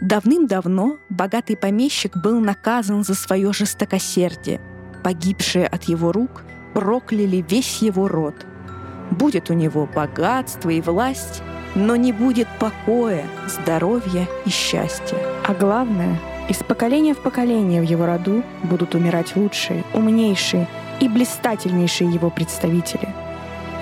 Давным-давно богатый помещик был наказан за свое жестокосердие. Погибшие от его рук прокляли весь его род. Будет у него богатство и власть, но не будет покоя, здоровья и счастья. А главное, из поколения в поколение в его роду будут умирать лучшие, умнейшие и блистательнейшие его представители.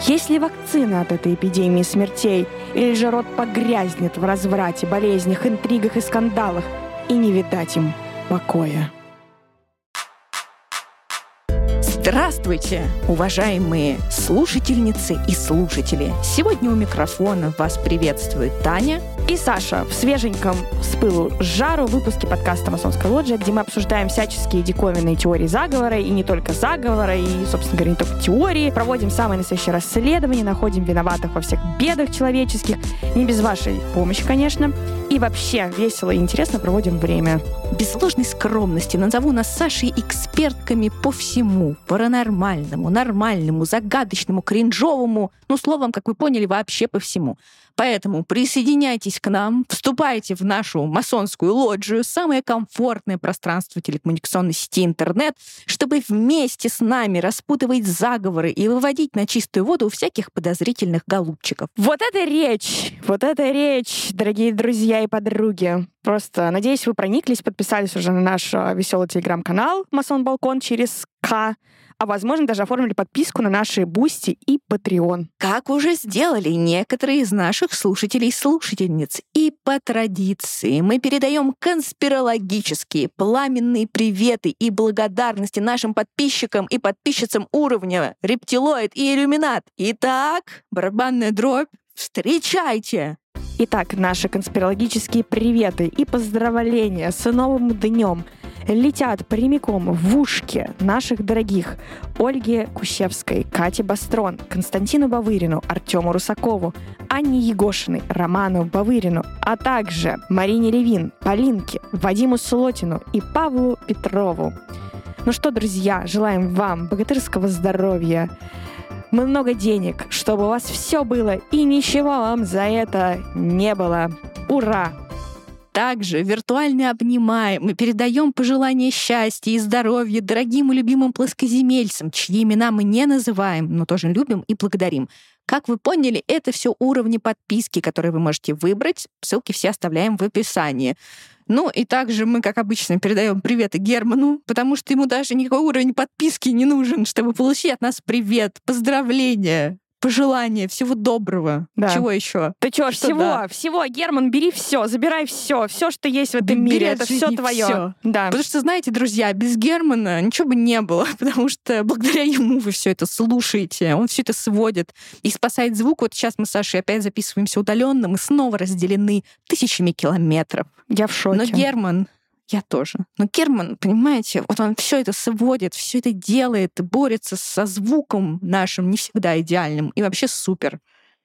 Есть ли вакцина от этой эпидемии смертей, или же род погрязнет в разврате, болезнях, интригах и скандалах, и не видать им покоя? Здравствуйте, уважаемые слушательницы и слушатели! Сегодня у микрофона вас приветствует Таня и Саша в свеженьком с пылу с жару выпуске подкаста «Масонская лоджия», где мы обсуждаем всяческие диковинные теории заговора, и не только заговора, и, собственно говоря, не только теории. Проводим самые настоящие расследования, находим виноватых во всех бедах человеческих. Не без вашей помощи, конечно. И вообще весело и интересно проводим время. Без ложной скромности назову нас Сашей экспертками по всему. Паранормальному, нормальному, загадочному, кринжовому. Ну, словом, как вы поняли, вообще по всему. Поэтому присоединяйтесь к нам, вступайте в нашу масонскую лоджию, самое комфортное пространство телекоммуникационной сети интернет, чтобы вместе с нами распутывать заговоры и выводить на чистую воду всяких подозрительных голубчиков. Вот это речь! Вот это речь, дорогие друзья и подруги. Просто, надеюсь, вы прониклись, подписались уже на наш а, веселый телеграм-канал «Масон Балкон» через К а возможно даже оформили подписку на наши Boosty и Patreon. Как уже сделали некоторые из наших слушателей и слушательниц. И по традиции мы передаем конспирологические пламенные приветы и благодарности нашим подписчикам и подписчицам уровня рептилоид и иллюминат. Итак, барабанная дробь, встречайте! Итак, наши конспирологические приветы и поздравления с новым днем — летят прямиком в ушки наших дорогих Ольге Кущевской, Кате Бастрон, Константину Бавырину, Артему Русакову, Анне Егошиной, Роману Бавырину, а также Марине Левин, Полинке, Вадиму Слотину и Павлу Петрову. Ну что, друзья, желаем вам богатырского здоровья, много денег, чтобы у вас все было и ничего вам за это не было. Ура! Также виртуально обнимаем мы передаем пожелания счастья и здоровья дорогим и любимым плоскоземельцам, чьи имена мы не называем, но тоже любим и благодарим. Как вы поняли, это все уровни подписки, которые вы можете выбрать. Ссылки все оставляем в описании. Ну и также мы, как обычно, передаем приветы Герману, потому что ему даже никакой уровень подписки не нужен, чтобы получить от нас привет, поздравления, пожелания, всего доброго. Да. Чего еще? Ты что, всего, да? всего, Герман, бери все, забирай все, все, что есть в этом Бери мире, это все твое. Всё. Да. Потому что, знаете, друзья, без Германа ничего бы не было, потому что благодаря ему вы все это слушаете, он все это сводит и спасает звук. Вот сейчас мы с Сашей опять записываемся удаленно, мы снова разделены тысячами километров. Я в шоке. Но Герман я тоже. Но Керман, понимаете, вот он все это сводит, все это делает, борется со звуком нашим не всегда идеальным и вообще супер.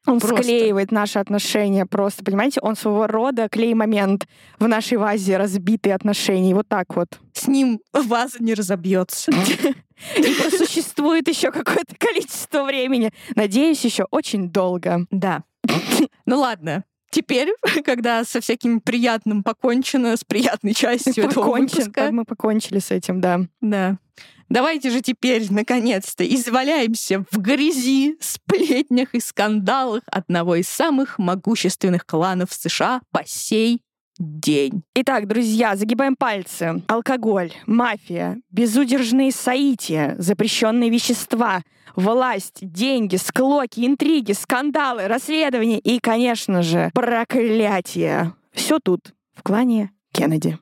Он просто. склеивает наши отношения просто, понимаете? Он своего рода клей-момент в нашей вазе разбитые отношения. Вот так вот. С ним ваза не разобьется. И существует еще какое-то количество времени. Надеюсь, еще очень долго. Да. Ну ладно, Теперь, когда со всяким приятным покончено, с приятной частью этого выпуска... Мы покончили с этим, да. Да. Давайте же теперь, наконец-то, изваляемся в грязи, сплетнях и скандалах одного из самых могущественных кланов США по сей день. Итак, друзья, загибаем пальцы. Алкоголь, мафия, безудержные соития, запрещенные вещества, власть, деньги, склоки, интриги, скандалы, расследования и, конечно же, проклятие. Все тут, в клане Кеннеди.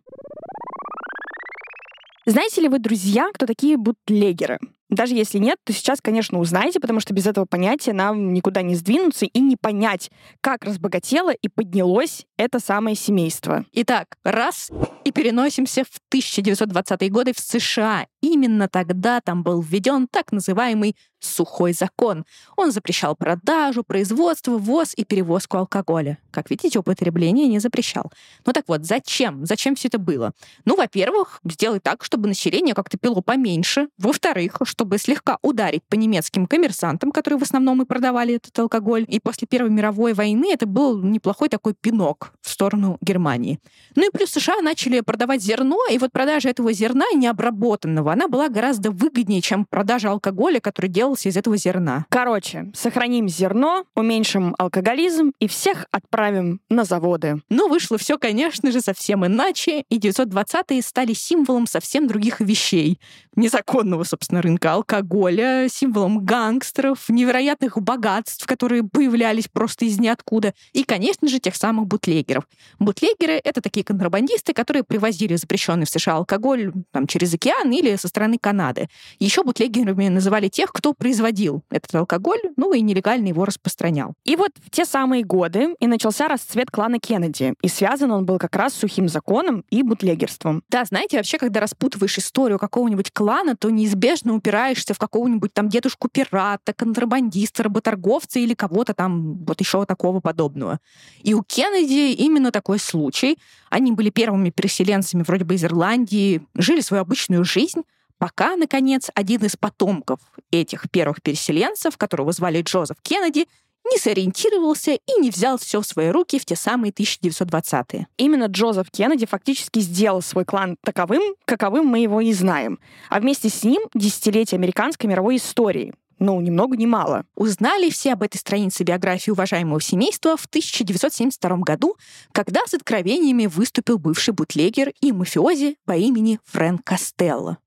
Знаете ли вы, друзья, кто такие бутлегеры? Даже если нет, то сейчас, конечно, узнаете, потому что без этого понятия нам никуда не сдвинуться и не понять, как разбогатело и поднялось это самое семейство. Итак, раз И переносимся в 1920-е годы в США. Именно тогда там был введен так называемый сухой закон. Он запрещал продажу, производство, ввоз и перевозку алкоголя. Как видите, употребление не запрещал. Ну так вот, зачем? Зачем все это было? Ну, во-первых, сделать так, чтобы население как-то пило поменьше. Во-вторых, чтобы слегка ударить по немецким коммерсантам, которые в основном и продавали этот алкоголь. И после Первой мировой войны это был неплохой такой пинок в сторону Германии. Ну и плюс США начали продавать зерно, и вот продажа этого зерна необработанного, она была гораздо выгоднее, чем продажа алкоголя, который делался из этого зерна. Короче, сохраним зерно, уменьшим алкоголизм и всех отправим на заводы. Но вышло все, конечно же, совсем иначе, и 920-е стали символом совсем других вещей. Незаконного, собственно, рынка алкоголя, символом гангстеров, невероятных богатств, которые появлялись просто из ниоткуда, и, конечно же, тех самых бутлегеров. Бутлегеры — это такие контрабандисты, которые привозили запрещенный в США алкоголь там, через океан или со стороны Канады. Еще бутлегерами называли тех, кто производил этот алкоголь, ну и нелегально его распространял. И вот в те самые годы и начался расцвет клана Кеннеди. И связан он был как раз с сухим законом и бутлегерством. Да, знаете, вообще, когда распутываешь историю какого-нибудь клана, то неизбежно упираешься в какого-нибудь там дедушку-пирата, контрабандиста, работорговца или кого-то там вот еще такого подобного. И у Кеннеди именно такой случай. Они были первыми переселенцами вроде бы из Ирландии, жили свою обычную жизнь, пока, наконец, один из потомков этих первых переселенцев, которого звали Джозеф Кеннеди, не сориентировался и не взял все в свои руки в те самые 1920-е. Именно Джозеф Кеннеди фактически сделал свой клан таковым, каковым мы его и знаем. А вместе с ним десятилетие американской мировой истории, ну, ни много ни мало. Узнали все об этой странице биографии уважаемого семейства в 1972 году, когда с откровениями выступил бывший бутлегер и мафиози по имени Фрэнк Костелло.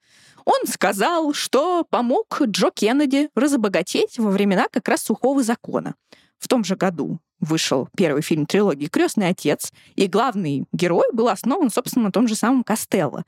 Он сказал, что помог Джо Кеннеди разбогатеть во времена как раз сухого закона. В том же году вышел первый фильм трилогии «Крестный отец», и главный герой был основан, собственно, на том же самом Костелло.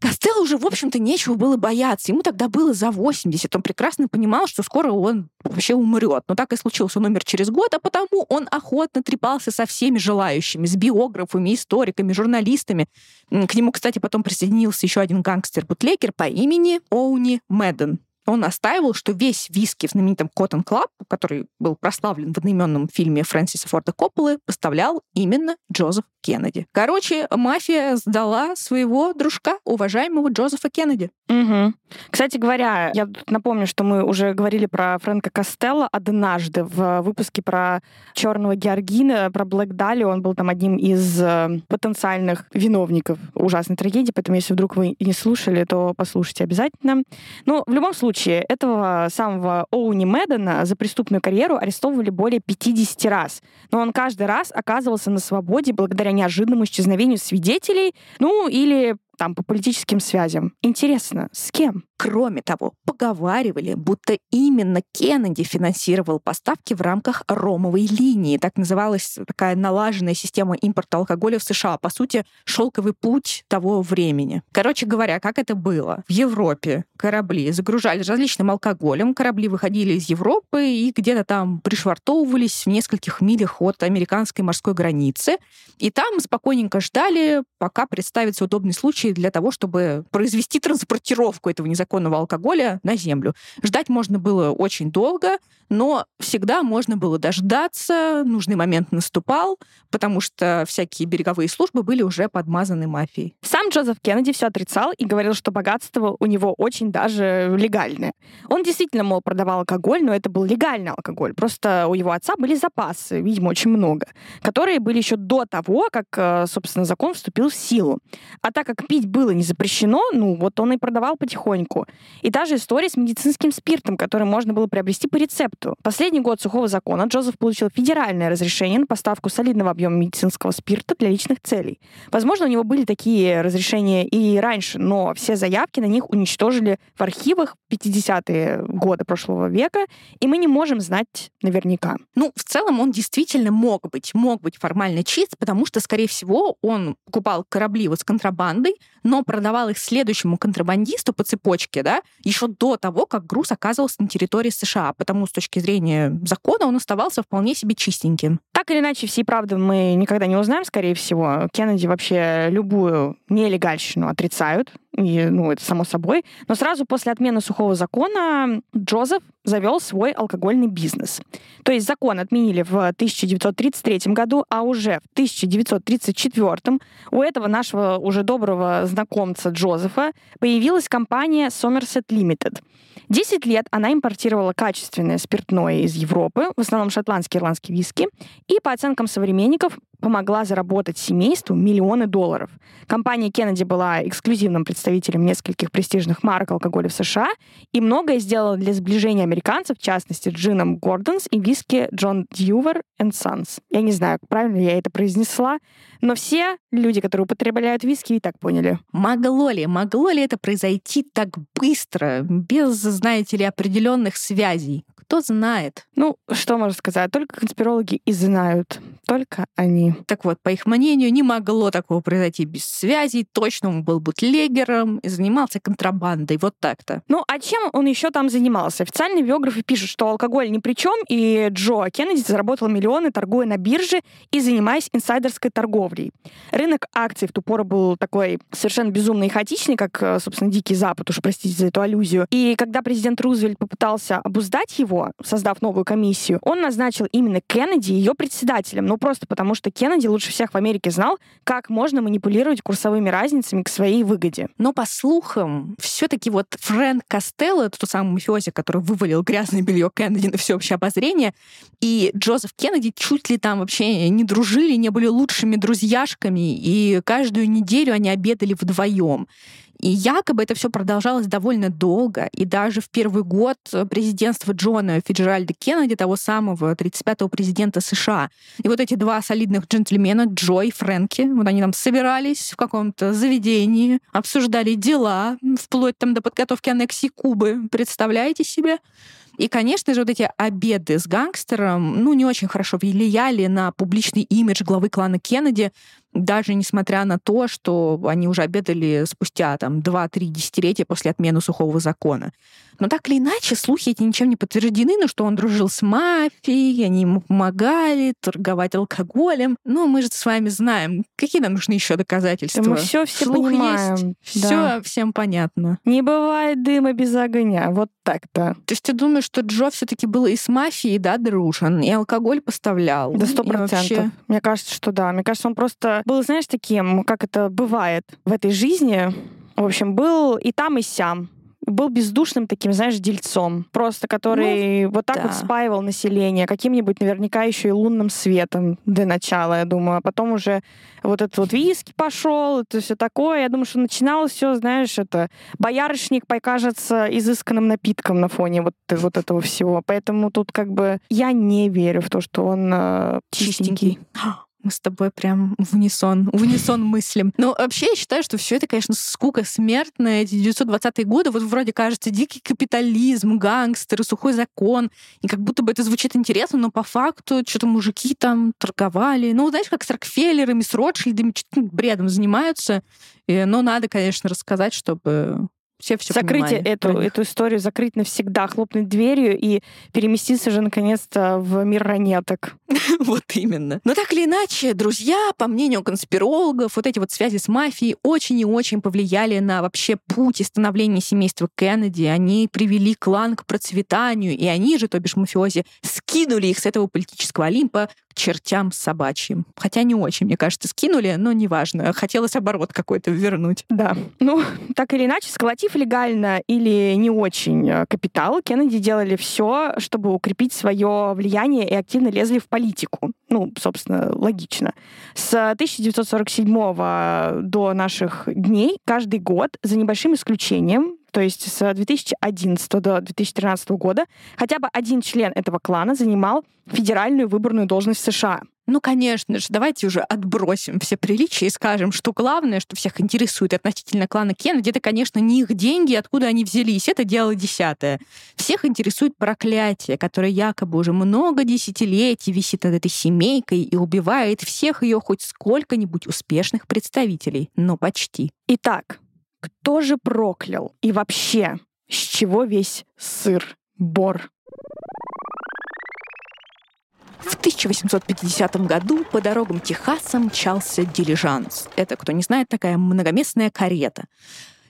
Костелло уже, в общем-то, нечего было бояться. Ему тогда было за 80. Он прекрасно понимал, что скоро он вообще умрет. Но так и случилось. Он умер через год, а потому он охотно трепался со всеми желающими, с биографами, историками, журналистами. К нему, кстати, потом присоединился еще один гангстер-бутлегер по имени Оуни Мэдден он настаивал, что весь виски в знаменитом Cotton Club, который был прославлен в одноименном фильме Фрэнсиса Форда Копполы, поставлял именно Джозеф Кеннеди. Короче, мафия сдала своего дружка, уважаемого Джозефа Кеннеди. Угу. Кстати говоря, я напомню, что мы уже говорили про Фрэнка Костелло однажды в выпуске про черного Георгина, про Блэк Дали. Он был там одним из э, потенциальных виновников ужасной трагедии, поэтому если вдруг вы не слушали, то послушайте обязательно. Но в любом случае, этого самого Оуни Мэддена за преступную карьеру арестовывали более 50 раз. Но он каждый раз оказывался на свободе благодаря неожиданному исчезновению свидетелей, ну или там по политическим связям. Интересно, с кем? Кроме того, поговаривали, будто именно Кеннеди финансировал поставки в рамках ромовой линии. Так называлась такая налаженная система импорта алкоголя в США. По сути, шелковый путь того времени. Короче говоря, как это было? В Европе корабли загружали различным алкоголем, корабли выходили из Европы и где-то там пришвартовывались в нескольких милях от американской морской границы. И там спокойненько ждали, пока представится удобный случай для того, чтобы произвести транспортировку этого незаконного незаконного алкоголя на землю. Ждать можно было очень долго, но всегда можно было дождаться, нужный момент наступал, потому что всякие береговые службы были уже подмазаны мафией. Сам Джозеф Кеннеди все отрицал и говорил, что богатство у него очень даже легальное. Он действительно, мол, продавал алкоголь, но это был легальный алкоголь. Просто у его отца были запасы, видимо, очень много, которые были еще до того, как, э, собственно, закон вступил в силу. А так как пить было не запрещено, ну, вот он и продавал потихоньку. И та же история с медицинским спиртом, который можно было приобрести по рецепту. Последний год сухого закона Джозеф получил федеральное разрешение на поставку солидного объема медицинского спирта для личных целей. Возможно, у него были такие разрешения и раньше, но все заявки на них уничтожили в архивах 50-е годы прошлого века, и мы не можем знать наверняка. Ну, в целом он действительно мог быть, мог быть формально чист, потому что, скорее всего, он покупал корабли вот с контрабандой, но продавал их следующему контрабандисту по цепочке, да, еще до того, как груз оказывался на территории США, потому с точки зрения закона он оставался вполне себе чистеньким. Так или иначе, всей правды мы никогда не узнаем, скорее всего. Кеннеди вообще любую нелегальщину отрицают, и, ну, это само собой. Но сразу после отмены сухого закона Джозеф завел свой алкогольный бизнес. То есть закон отменили в 1933 году, а уже в 1934 у этого нашего уже доброго знакомца Джозефа появилась компания Somerset Limited — Десять лет она импортировала качественное спиртное из Европы, в основном шотландский ирландский виски, и, по оценкам современников, помогла заработать семейству миллионы долларов. Компания Кеннеди была эксклюзивным представителем нескольких престижных марок алкоголя в США и многое сделала для сближения американцев, в частности, джином Gordon's и виски John Dewar & Sons. Я не знаю, правильно я это произнесла, но все люди, которые употребляют виски, и так поняли. Могло ли, могло ли это произойти так быстро, без, знаете ли, определенных связей? Кто знает? Ну, что можно сказать? Только конспирологи и знают. Только они. Так вот, по их мнению, не могло такого произойти без связей. Точно он был бутлегером и занимался контрабандой. Вот так-то. Ну, а чем он еще там занимался? Официальные биографы пишут, что алкоголь ни при чем, и Джо Кеннеди заработал миллионы, торгуя на бирже и занимаясь инсайдерской торговлей. Рынок акций в ту пору был такой совершенно безумный и хаотичный, как, э, собственно, Дикий Запад, уж простите за эту аллюзию. И когда президент Рузвельт попытался обуздать его, его, создав новую комиссию, он назначил именно Кеннеди ее председателем. Ну, просто потому что Кеннеди лучше всех в Америке знал, как можно манипулировать курсовыми разницами к своей выгоде. Но, по слухам, все-таки вот Фрэнк Костелло, тот самый мафиози, который вывалил грязное белье Кеннеди на всеобщее обозрение, и Джозеф Кеннеди чуть ли там вообще не дружили, не были лучшими друзьяшками, и каждую неделю они обедали вдвоем. И якобы это все продолжалось довольно долго, и даже в первый год президентства Джона Фиджеральда Кеннеди, того самого 35-го президента США. И вот эти два солидных джентльмена, Джо и Фрэнки, вот они там собирались в каком-то заведении, обсуждали дела, вплоть там до подготовки аннексии Кубы. Представляете себе? И, конечно же, вот эти обеды с гангстером, ну, не очень хорошо влияли на публичный имидж главы клана Кеннеди, даже несмотря на то, что они уже обедали спустя там 2-3 десятилетия после отмены сухого закона. Но так или иначе, слухи эти ничем не подтверждены, ну, что он дружил с мафией, они ему помогали торговать алкоголем. Ну, мы же с вами знаем, какие нам нужны еще доказательства. Да мы все все Слух понимаем. Есть, да. все всем понятно. Не бывает дыма без огня, вот так-то. То есть ты думаешь, что Джо все-таки был и с мафией, да, дружен, и алкоголь поставлял? Да сто процентов. Вообще... Мне кажется, что да. Мне кажется, он просто был, знаешь, таким, как это бывает в этой жизни. В общем, был и там, и сям был бездушным таким, знаешь, дельцом, просто который ну, вот так да. вот спаивал население каким-нибудь наверняка еще и лунным светом для начала, я думаю, а потом уже вот этот вот виски пошел, это все такое. Я думаю, что начиналось все, знаешь, это боярышник покажется изысканным напитком на фоне вот, вот этого всего. Поэтому тут как бы я не верю в то, что он э, чистенький. Мы с тобой прям в унисон, в унисон мыслим. Но вообще я считаю, что все это, конечно, скука смертная. Эти 920-е годы, вот вроде кажется, дикий капитализм, гангстеры, сухой закон. И как будто бы это звучит интересно, но по факту что-то мужики там торговали. Ну, знаешь, как с Рокфеллерами, с Ротшильдами, что-то бредом занимаются. И, но надо, конечно, рассказать, чтобы все все закрыть эту, эту историю, закрыть навсегда, хлопнуть дверью и переместиться же наконец-то в мир ранеток. вот именно. Но так или иначе, друзья, по мнению конспирологов, вот эти вот связи с мафией очень и очень повлияли на вообще путь и становление семейства Кеннеди. Они привели клан к процветанию, и они же, то бишь мафиози, скинули их с этого политического Олимпа к чертям собачьим. Хотя не очень, мне кажется, скинули, но неважно. Хотелось оборот какой-то вернуть. Да. Ну, так или иначе, сколотив легально или не очень э, капитал, Кеннеди делали все, чтобы укрепить свое влияние и активно лезли в политику. Ну, собственно, логично. С 1947 до наших дней каждый год, за небольшим исключением, то есть с 2011 до 2013 года, хотя бы один член этого клана занимал федеральную выборную должность США. Ну, конечно же, давайте уже отбросим все приличия и скажем, что главное, что всех интересует относительно клана Кеннеди, это, конечно, не их деньги, откуда они взялись. Это дело десятое. Всех интересует проклятие, которое якобы уже много десятилетий висит над этой семейкой и убивает всех ее хоть сколько-нибудь успешных представителей. Но почти. Итак, кто же проклял? И вообще, с чего весь сыр, бор? В 1850 году по дорогам Техаса мчался дилижанс. Это, кто не знает, такая многоместная карета.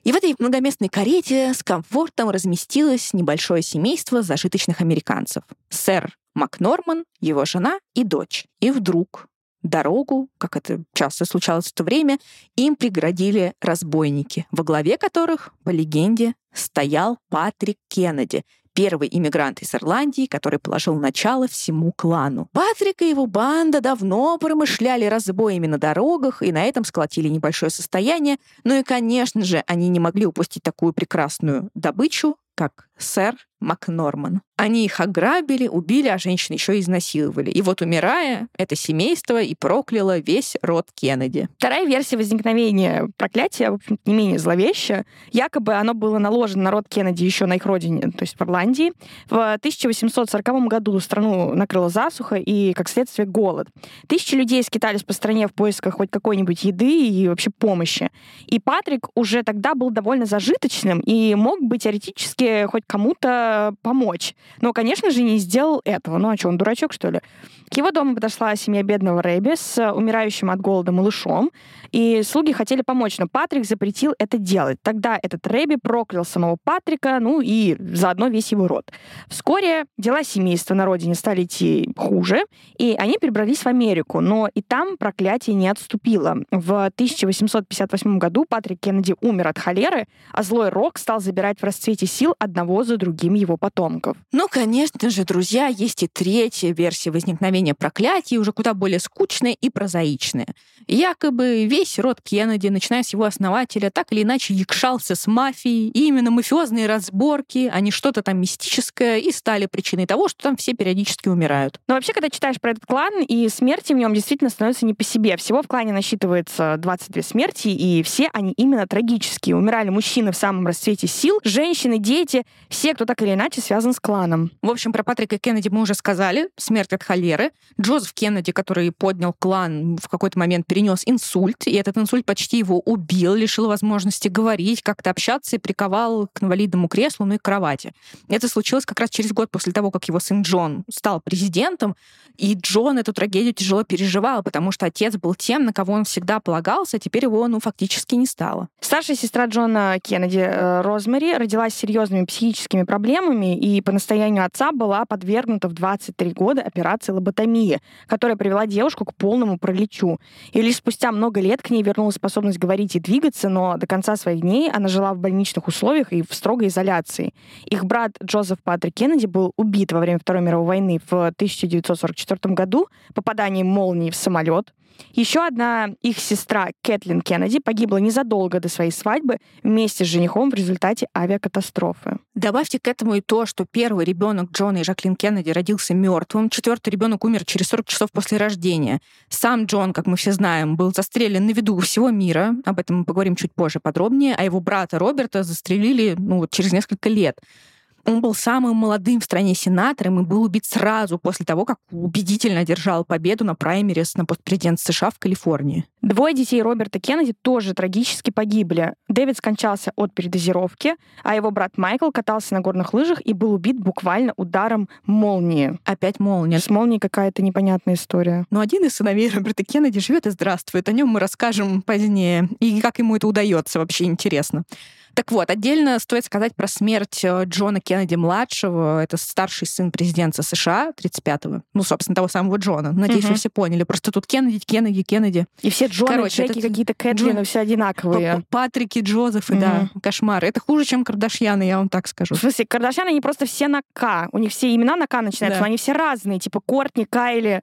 И в этой многоместной карете с комфортом разместилось небольшое семейство зажиточных американцев. Сэр Макнорман, его жена и дочь. И вдруг дорогу, как это часто случалось в то время, им преградили разбойники, во главе которых, по легенде, стоял Патрик Кеннеди, первый иммигрант из Ирландии, который положил начало всему клану. Патрик и его банда давно промышляли разбоями на дорогах и на этом сколотили небольшое состояние, ну и, конечно же, они не могли упустить такую прекрасную добычу, как сэр Макнорман. Они их ограбили, убили, а женщин еще изнасиловали. И вот умирая, это семейство и прокляло весь род Кеннеди. Вторая версия возникновения проклятия, в общем не менее зловещая. Якобы оно было наложено на род Кеннеди еще на их родине, то есть в Ирландии. В 1840 году страну накрыла засуха и, как следствие, голод. Тысячи людей скитались по стране в поисках хоть какой-нибудь еды и вообще помощи. И Патрик уже тогда был довольно зажиточным и мог бы теоретически хоть кому-то помочь. Но, конечно же, не сделал этого. Ну а что, он дурачок, что ли? К его дому подошла семья бедного Рэби с умирающим от голода малышом, и слуги хотели помочь, но Патрик запретил это делать. Тогда этот Рэби проклял самого Патрика, ну и заодно весь его род. Вскоре дела семейства на родине стали идти хуже, и они перебрались в Америку, но и там проклятие не отступило. В 1858 году Патрик Кеннеди умер от холеры, а злой Рок стал забирать в расцвете сил одного за другим его потомков. Ну, конечно же, друзья, есть и третья версия возникновения проклятий, уже куда более скучная и прозаичная. Якобы весь род Кеннеди, начиная с его основателя, так или иначе якшался с мафией, и именно мафиозные разборки, а не что-то там мистическое, и стали причиной того, что там все периодически умирают. Но вообще, когда читаешь про этот клан, и смерти в нем действительно становятся не по себе. Всего в клане насчитывается 22 смерти, и все они именно трагические. Умирали мужчины в самом расцвете сил, женщины, дети, все, кто так или иначе связан с кланом. В общем, про Патрика Кеннеди мы уже сказали. Смерть от холеры. Джозеф Кеннеди, который поднял клан, в какой-то момент перенес инсульт, и этот инсульт почти его убил, лишил возможности говорить, как-то общаться и приковал к инвалидному креслу, ну и к кровати. Это случилось как раз через год после того, как его сын Джон стал президентом, и Джон эту трагедию тяжело переживал, потому что отец был тем, на кого он всегда полагался, а теперь его, ну, фактически не стало. Старшая сестра Джона Кеннеди, э, Розмари, родилась с серьезными психическими проблемами и по настоянию отца была подвергнута в 23 года операции лоботомии, которая привела девушку к полному пролечу. И лишь спустя много лет к ней вернулась способность говорить и двигаться, но до конца своих дней она жила в больничных условиях и в строгой изоляции. Их брат Джозеф Патрик Кеннеди был убит во время Второй мировой войны в 1944 году попаданием молнии в самолет. Еще одна их сестра Кэтлин Кеннеди погибла незадолго до своей свадьбы вместе с женихом в результате авиакатастрофы. Добавьте к этому и то, что первый ребенок Джона и Жаклин Кеннеди родился мертвым, четвертый ребенок умер через 40 часов после рождения. Сам Джон, как мы все знаем, был застрелен на виду всего мира. Об этом мы поговорим чуть позже подробнее. А его брата Роберта застрелили ну, через несколько лет. Он был самым молодым в стране сенатором и был убит сразу после того, как убедительно одержал победу на праймерис на постпрезидент США в Калифорнии. Двое детей Роберта Кеннеди тоже трагически погибли. Дэвид скончался от передозировки, а его брат Майкл катался на горных лыжах и был убит буквально ударом молнии. Опять молния. С молнией какая-то непонятная история. Но один из сыновей Роберта Кеннеди живет и здравствует. О нем мы расскажем позднее. И как ему это удается, вообще интересно. Так вот, отдельно стоит сказать про смерть э, Джона Кеннеди-младшего. Это старший сын президента США 35-го. Ну, собственно, того самого Джона. Надеюсь, угу. вы все поняли. Просто тут Кеннеди, Кеннеди, Кеннеди. И все Джоны, Короче, Джеки, какие-то Кэтлины, Джон... все одинаковые. Патрики, Джозефы, угу. да. Кошмар. Это хуже, чем Кардашьяны, я вам так скажу. В смысле, Кардашьяны, они просто все на К. У них все имена на К начинаются, да. но они все разные. Типа Кортни, Кайли.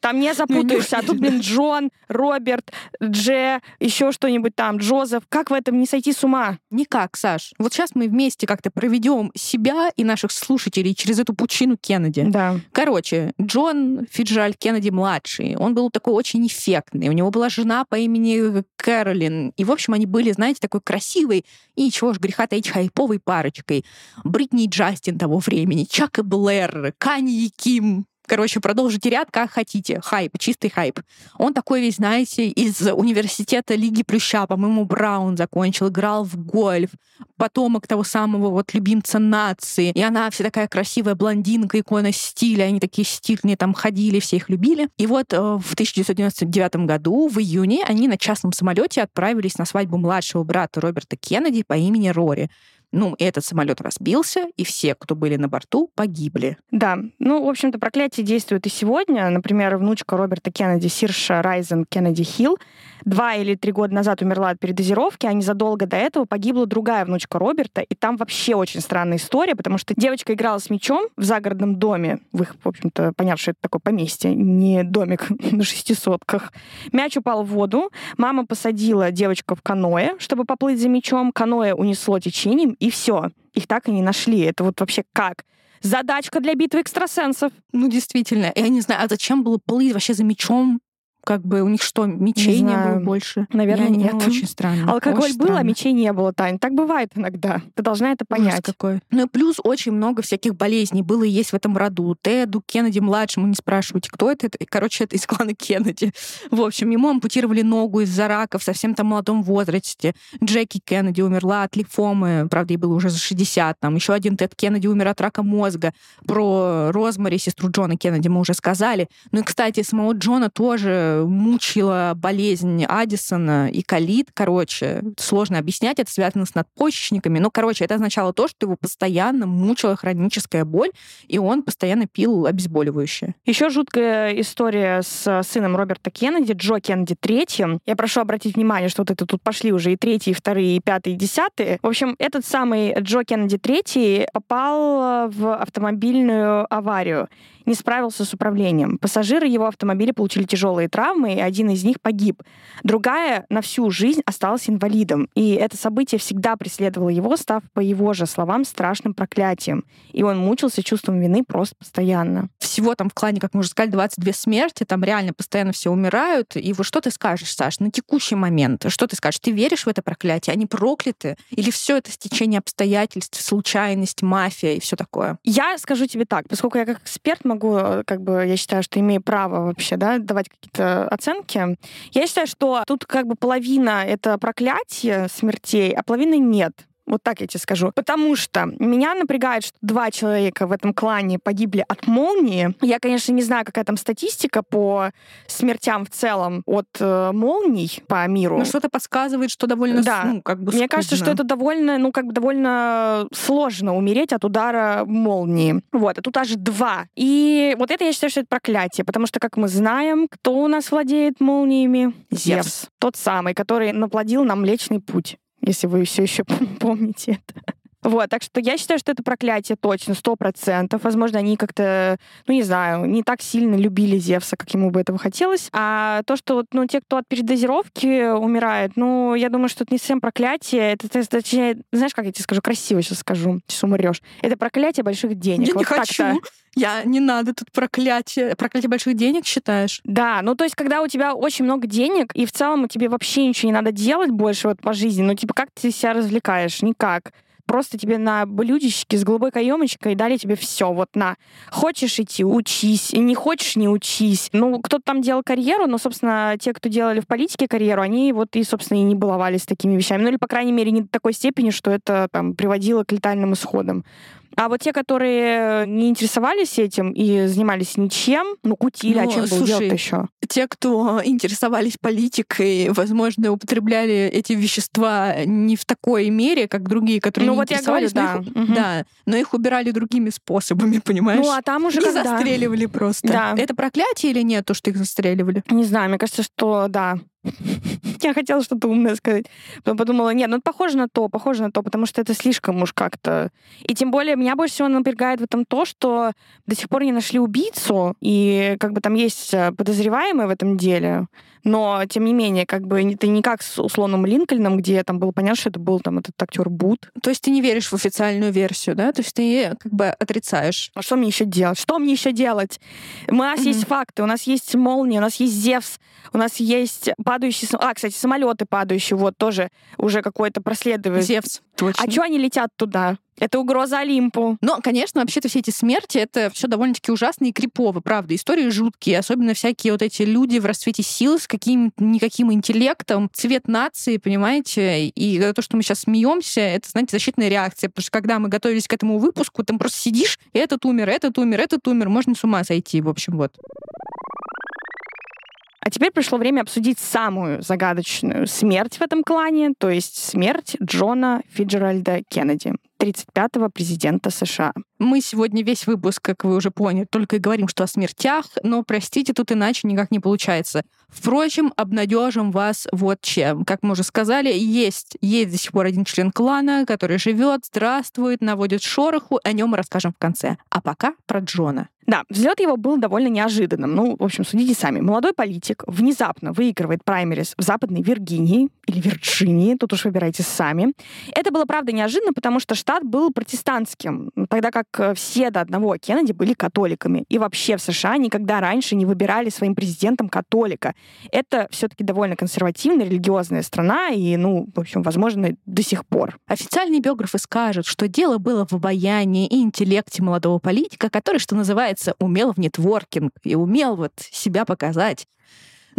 Там не запутаешься. А тут, блин, Джон, Роберт, Дже, еще что-нибудь там, Джозеф. Как в этом не сойти с ума? Никак, Саш. Вот сейчас мы вместе как-то проведем себя и наших слушателей через эту пучину Кеннеди. Да. Короче, Джон Фиджаль Кеннеди младший, он был такой очень эффектный. У него была жена по имени Кэролин. И, в общем, они были, знаете, такой красивой и, чего ж греха таить, хайповой парочкой. Бритни и Джастин того времени, Чак и Блэр, Канье и Ким, Короче, продолжите ряд как хотите. Хайп, чистый хайп. Он такой весь, знаете, из университета Лиги Плюща, по-моему, Браун закончил, играл в гольф, потомок того самого вот любимца нации. И она вся такая красивая блондинка, икона стиля. Они такие стильные там ходили, все их любили. И вот э, в 1999 году, в июне, они на частном самолете отправились на свадьбу младшего брата Роберта Кеннеди по имени Рори. Ну, этот самолет разбился, и все, кто были на борту, погибли. Да, ну, в общем-то, проклятие действует и сегодня. Например, внучка Роберта Кеннеди, Сирша Райзен Кеннеди Хилл, два или три года назад умерла от передозировки, а незадолго до этого погибла другая внучка Роберта, и там вообще очень странная история, потому что девочка играла с мячом в загородном доме, в их, в общем-то, понятно, что это такое поместье, не домик на шестисотках. Мяч упал в воду, мама посадила девочку в каноэ, чтобы поплыть за мячом, каноэ унесло течением, и все. Их так и не нашли. Это вот вообще как? Задачка для битвы экстрасенсов. Ну, действительно. Я не знаю, а зачем было плыть вообще за мечом? Как бы у них что, мечей не, не было больше? Наверное, Я, нет. Ну, очень странно. Алкоголь очень был, а странно. мечей не было, Тань. Так бывает иногда. Ты должна это Ужас понять. какой. Ну и плюс очень много всяких болезней было и есть в этом роду. Теду Кеннеди младшему не спрашивайте, кто это. это. Короче, это из клана Кеннеди. В общем, ему ампутировали ногу из-за рака в совсем там молодом возрасте. Джеки Кеннеди умерла от лимфомы, правда, ей было уже за 60. Там еще один Тед Кеннеди умер от рака мозга. Про Розмари, сестру Джона Кеннеди, мы уже сказали. Ну и, кстати, самого Джона тоже мучила болезнь Аддисона и колит. Короче, сложно объяснять, это связано с надпочечниками. Но, короче, это означало то, что его постоянно мучила хроническая боль, и он постоянно пил обезболивающее. Еще жуткая история с сыном Роберта Кеннеди, Джо Кеннеди третьим. Я прошу обратить внимание, что вот это тут пошли уже и третий, и вторые, и пятый, и десятые. В общем, этот самый Джо Кеннеди третий попал в автомобильную аварию не справился с управлением. Пассажиры его автомобиля получили тяжелые травмы, и один из них погиб. Другая на всю жизнь осталась инвалидом. И это событие всегда преследовало его, став, по его же словам, страшным проклятием. И он мучился чувством вины просто постоянно. Всего там в клане, как мы уже сказали, 22 смерти, там реально постоянно все умирают. И вот что ты скажешь, Саш, на текущий момент? Что ты скажешь? Ты веришь в это проклятие? Они прокляты? Или все это стечение обстоятельств, случайность, мафия и все такое? Я скажу тебе так, поскольку я как эксперт могу, как бы, я считаю, что имею право вообще, да, давать какие-то оценки. Я считаю, что тут как бы половина — это проклятие смертей, а половины нет. Вот так я тебе скажу. Потому что меня напрягает, что два человека в этом клане погибли от молнии. Я, конечно, не знаю, какая там статистика по смертям в целом от э, молний по миру. Ну, что-то подсказывает, что довольно, Да. ну, как бы Мне кажется, что это довольно, ну, как бы довольно сложно умереть от удара молнии. Вот, а тут аж два. И вот это я считаю, что это проклятие, потому что, как мы знаем, кто у нас владеет молниями? Зевс. Тот самый, который наплодил нам Млечный Путь, если вы все еще помните это. Вот, так что я считаю, что это проклятие точно, сто процентов. Возможно, они как-то, ну, не знаю, не так сильно любили Зевса, как ему бы этого хотелось. А то, что, вот, ну, те, кто от передозировки умирает, ну, я думаю, что это не совсем проклятие. Это, это, точнее, знаешь, как я тебе скажу, красиво сейчас скажу, сейчас умрешь. Это проклятие больших денег. Я не Вот так-то. хочу. Я не надо тут проклятие. Проклятие больших денег считаешь? Да, ну то есть, когда у тебя очень много денег, и в целом тебе вообще ничего не надо делать больше вот по жизни, ну типа как ты себя развлекаешь? Никак. Просто тебе на блюдечке с голубой каемочкой дали тебе все. Вот на. Хочешь идти, учись. Не хочешь, не учись. Ну, кто-то там делал карьеру, но, собственно, те, кто делали в политике карьеру, они вот и, собственно, и не баловались такими вещами. Ну, или, по крайней мере, не до такой степени, что это там приводило к летальным исходам. А вот те, которые не интересовались этим и занимались ничем, ну, кутили, а Ну, чем было слушай, делать еще? Те, кто интересовались политикой, возможно, употребляли эти вещества не в такой мере, как другие, которые Ну, не вот я интересовались, говорю, но да. их- Мгм. да, но их убирали другими способами, понимаешь? Ну, а там уже и когда? застреливали просто. Да. Это проклятие или нет, то, что их застреливали? Не знаю, мне кажется, что да. Я хотела что-то умное сказать. Потом подумала, нет, ну это похоже на то, похоже на то, потому что это слишком уж как-то... И тем более меня больше всего напрягает в этом то, что до сих пор не нашли убийцу, и как бы там есть э, подозреваемые в этом деле, но тем не менее, как бы это не как с условным Линкольном, где там было понятно, что это был там этот актер Бут. То есть ты не веришь в официальную версию, да? То есть ты как бы отрицаешь. А что мне еще делать? Что мне еще делать? У нас Мгм. есть факты, у нас есть молния, у нас есть Зевс, у нас есть падающие... А, кстати, самолеты падающие, вот тоже уже какое-то проследование. Зевс. Точно. А что они летят туда? Это угроза Олимпу. Но, конечно, вообще-то все эти смерти, это все довольно-таки ужасно и крипово, правда. Истории жуткие, особенно всякие вот эти люди в расцвете сил с каким-то никаким интеллектом, цвет нации, понимаете? И то, что мы сейчас смеемся, это, знаете, защитная реакция. Потому что когда мы готовились к этому выпуску, там просто сидишь, и этот умер, этот умер, этот умер. Можно с ума сойти, в общем, вот. А теперь пришло время обсудить самую загадочную смерть в этом клане, то есть смерть Джона Фиджеральда Кеннеди. 35-го президента США. Мы сегодня весь выпуск, как вы уже поняли, только и говорим, что о смертях, но, простите, тут иначе никак не получается. Впрочем, обнадежим вас вот чем. Как мы уже сказали, есть, есть до сих пор один член клана, который живет, здравствует, наводит шороху, о нем мы расскажем в конце. А пока про Джона. Да, взлет его был довольно неожиданным. Ну, в общем, судите сами. Молодой политик внезапно выигрывает праймерис в Западной Виргинии или Вирджинии, тут уж выбирайте сами. Это было, правда, неожиданно, потому что штат был протестантским, тогда как все до одного Кеннеди были католиками. И вообще в США никогда раньше не выбирали своим президентом католика. Это все-таки довольно консервативная, религиозная страна, и, ну, в общем, возможно, до сих пор. Официальные биографы скажут, что дело было в обаянии и интеллекте молодого политика, который, что называется, умел в нетворкинг и умел вот себя показать.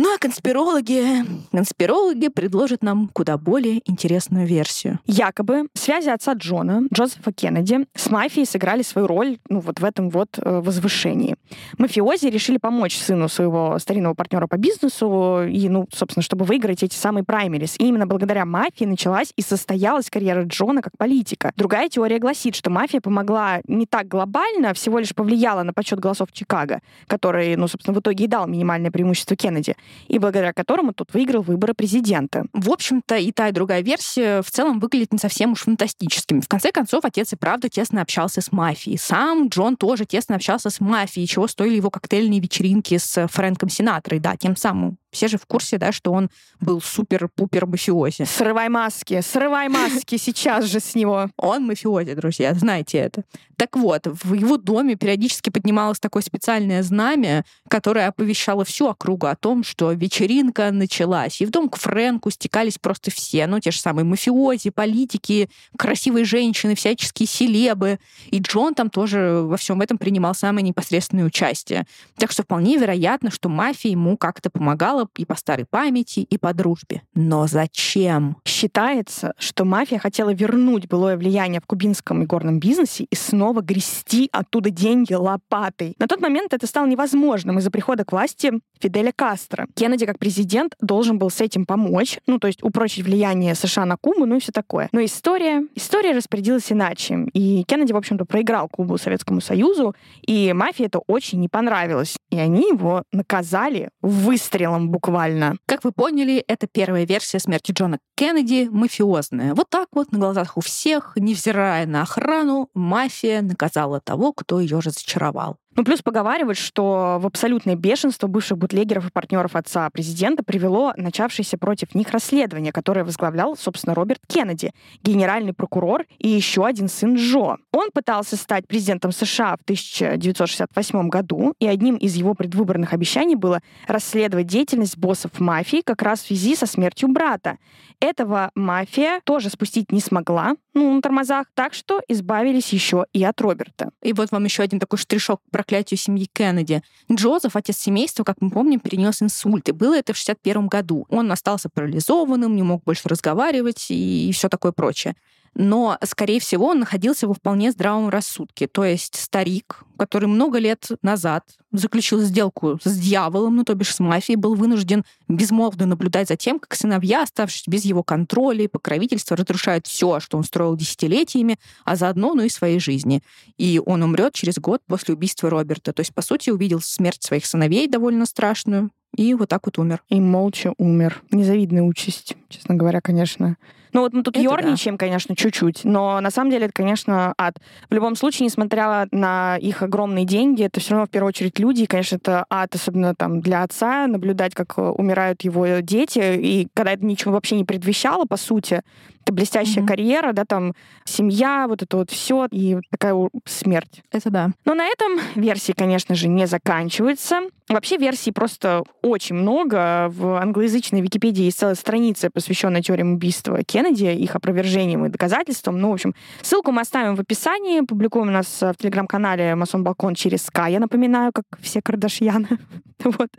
Ну а конспирологи, конспирологи предложат нам куда более интересную версию. Якобы связи отца Джона, Джозефа Кеннеди, с мафией сыграли свою роль ну, вот в этом вот э, возвышении. Мафиози решили помочь сыну своего старинного партнера по бизнесу и, ну, собственно, чтобы выиграть эти самые праймерис. И именно благодаря мафии началась и состоялась карьера Джона как политика. Другая теория гласит, что мафия помогла не так глобально, а всего лишь повлияла на подсчет голосов Чикаго, который, ну, собственно, в итоге и дал минимальное преимущество Кеннеди и благодаря которому тот выиграл выборы президента. В общем-то, и та, и другая версия в целом выглядит не совсем уж фантастическими. В конце концов, отец и правда тесно общался с мафией. Сам Джон тоже тесно общался с мафией, чего стоили его коктейльные вечеринки с Фрэнком Синатрой, да, тем самым все же в курсе, да, что он был супер-пупер мафиози. Срывай маски, срывай маски сейчас же с него. Он мафиози, друзья, знаете это. Так вот, в его доме периодически поднималось такое специальное знамя, которое оповещало всю округу о том, что вечеринка началась. И в дом к Фрэнку стекались просто все, ну, те же самые мафиози, политики, красивые женщины, всяческие селебы. И Джон там тоже во всем этом принимал самое непосредственное участие. Так что вполне вероятно, что мафия ему как-то помогала жалоб и по старой памяти, и по дружбе. Но зачем? Считается, что мафия хотела вернуть былое влияние в кубинском и горном бизнесе и снова грести оттуда деньги лопатой. На тот момент это стало невозможным из-за прихода к власти Фиделя Кастро. Кеннеди как президент должен был с этим помочь, ну, то есть упрочить влияние США на Кубу, ну и все такое. Но история, история распорядилась иначе. И Кеннеди, в общем-то, проиграл Кубу Советскому Союзу, и мафии это очень не понравилось. И они его наказали выстрелом буквально. Как вы поняли, это первая версия смерти Джона Кеннеди мафиозная. Вот так вот на глазах у всех, невзирая на охрану, мафия наказала того, кто ее разочаровал. Ну, плюс поговаривают, что в абсолютное бешенство бывших бутлегеров и партнеров отца президента привело начавшееся против них расследование, которое возглавлял, собственно, Роберт Кеннеди, генеральный прокурор и еще один сын Джо. Он пытался стать президентом США в 1968 году, и одним из его предвыборных обещаний было расследовать деятельность боссов мафии как раз в связи со смертью брата. Этого мафия тоже спустить не смогла, ну, на тормозах, так что избавились еще и от Роберта. И вот вам еще один такой штришок к проклятию семьи Кеннеди. Джозеф, отец семейства, как мы помним, перенес инсульт, и было это в 61 году. Он остался парализованным, не мог больше разговаривать и все такое прочее но, скорее всего, он находился во вполне здравом рассудке. То есть старик, который много лет назад заключил сделку с дьяволом, ну, то бишь с мафией, был вынужден безмолвно наблюдать за тем, как сыновья, оставшись без его контроля и покровительства, разрушают все, что он строил десятилетиями, а заодно, ну и своей жизни. И он умрет через год после убийства Роберта. То есть, по сути, увидел смерть своих сыновей довольно страшную, и вот так вот умер. И молча умер. Незавидная участь, честно говоря, конечно. Ну вот мы тут это ерничаем, да. конечно, чуть-чуть, но на самом деле это, конечно, ад. В любом случае, несмотря на их огромные деньги, это все равно в первую очередь люди, и, конечно, это ад, особенно там для отца, наблюдать, как умирают его дети, и когда это ничего вообще не предвещало, по сути, Это блестящая Мгм. карьера, да, там семья, вот это вот все и такая смерть. Это да. Но на этом версии, конечно же, не заканчиваются. Вообще версий просто очень много. В англоязычной Википедии есть целая страница, посвященная теориям убийства Кеннеди, их опровержениям и доказательствам. Ну, в общем, ссылку мы оставим в описании. Публикуем у нас в телеграм-канале Масон Балкон через Sky, я напоминаю, как все Кардашьяны. вот.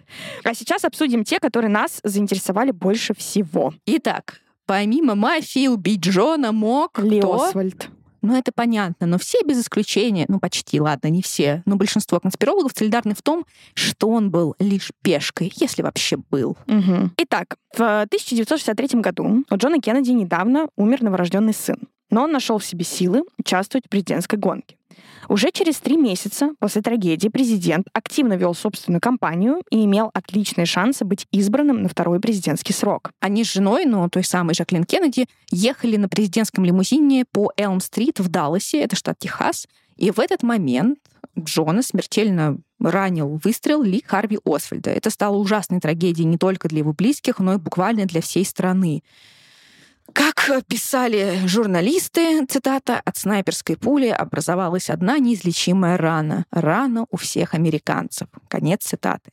А сейчас обсудим те, которые нас заинтересовали больше всего. Итак, помимо мафии убить Джона мог Ли кто? Ну, это понятно, но все без исключения, ну, почти, ладно, не все, но большинство конспирологов солидарны в том, что он был лишь пешкой, если вообще был. Мгм. Итак, в 1963 году у Джона Кеннеди недавно умер новорожденный сын, но он нашел в себе силы участвовать в президентской гонке. Уже через три месяца после трагедии президент активно вел собственную кампанию и имел отличные шансы быть избранным на второй президентский срок. Они с женой, ну, той самой Жаклин Кеннеди, ехали на президентском лимузине по Элм-стрит в Далласе, это штат Техас, и в этот момент Джона смертельно ранил выстрел Ли Харви Освальда. Это стало ужасной трагедией не только для его близких, но и буквально для всей страны. Как писали журналисты, цитата, «от снайперской пули образовалась одна неизлечимая рана. Рана у всех американцев». Конец цитаты.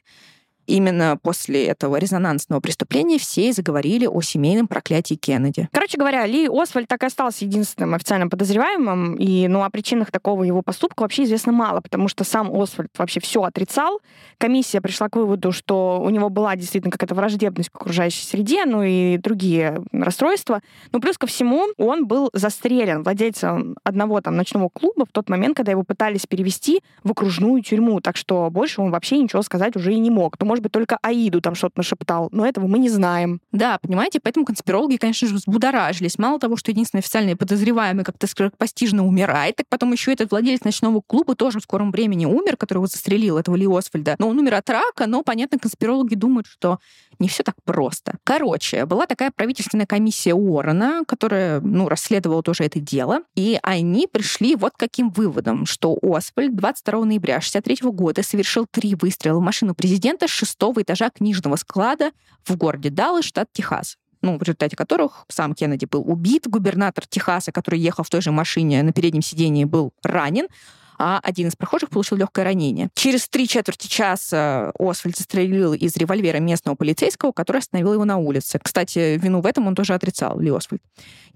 Именно после этого резонансного преступления все заговорили о семейном проклятии Кеннеди. Короче говоря, Ли Освальд так и остался единственным официальным подозреваемым, и ну, о причинах такого его поступка вообще известно мало, потому что сам Освальд вообще все отрицал. Комиссия пришла к выводу, что у него была действительно какая-то враждебность к окружающей среде, ну и другие расстройства. Но плюс ко всему он был застрелен владельцем одного там ночного клуба в тот момент, когда его пытались перевести в окружную тюрьму, так что больше он вообще ничего сказать уже и не мог. Ну, может быть, только Аиду там что-то нашептал, но этого мы не знаем. Да, понимаете, поэтому конспирологи, конечно же, взбудоражились. Мало того, что единственный официальный подозреваемый как-то скоропостижно умирает, так потом еще этот владелец ночного клуба тоже в скором времени умер, которого застрелил, этого Ли Освальда. Но он умер от рака, но, понятно, конспирологи думают, что не все так просто. Короче, была такая правительственная комиссия Уоррена, которая, ну, расследовала тоже это дело, и они пришли вот к каким выводом, что Освальд 22 ноября 63 года совершил три выстрела в машину президента с шестого этажа книжного склада в городе Даллас, штат Техас ну, в результате которых сам Кеннеди был убит, губернатор Техаса, который ехал в той же машине на переднем сидении, был ранен, а один из прохожих получил легкое ранение. Через три четверти часа Освальд застрелил из револьвера местного полицейского, который остановил его на улице. Кстати, вину в этом он тоже отрицал, Ли Освальд.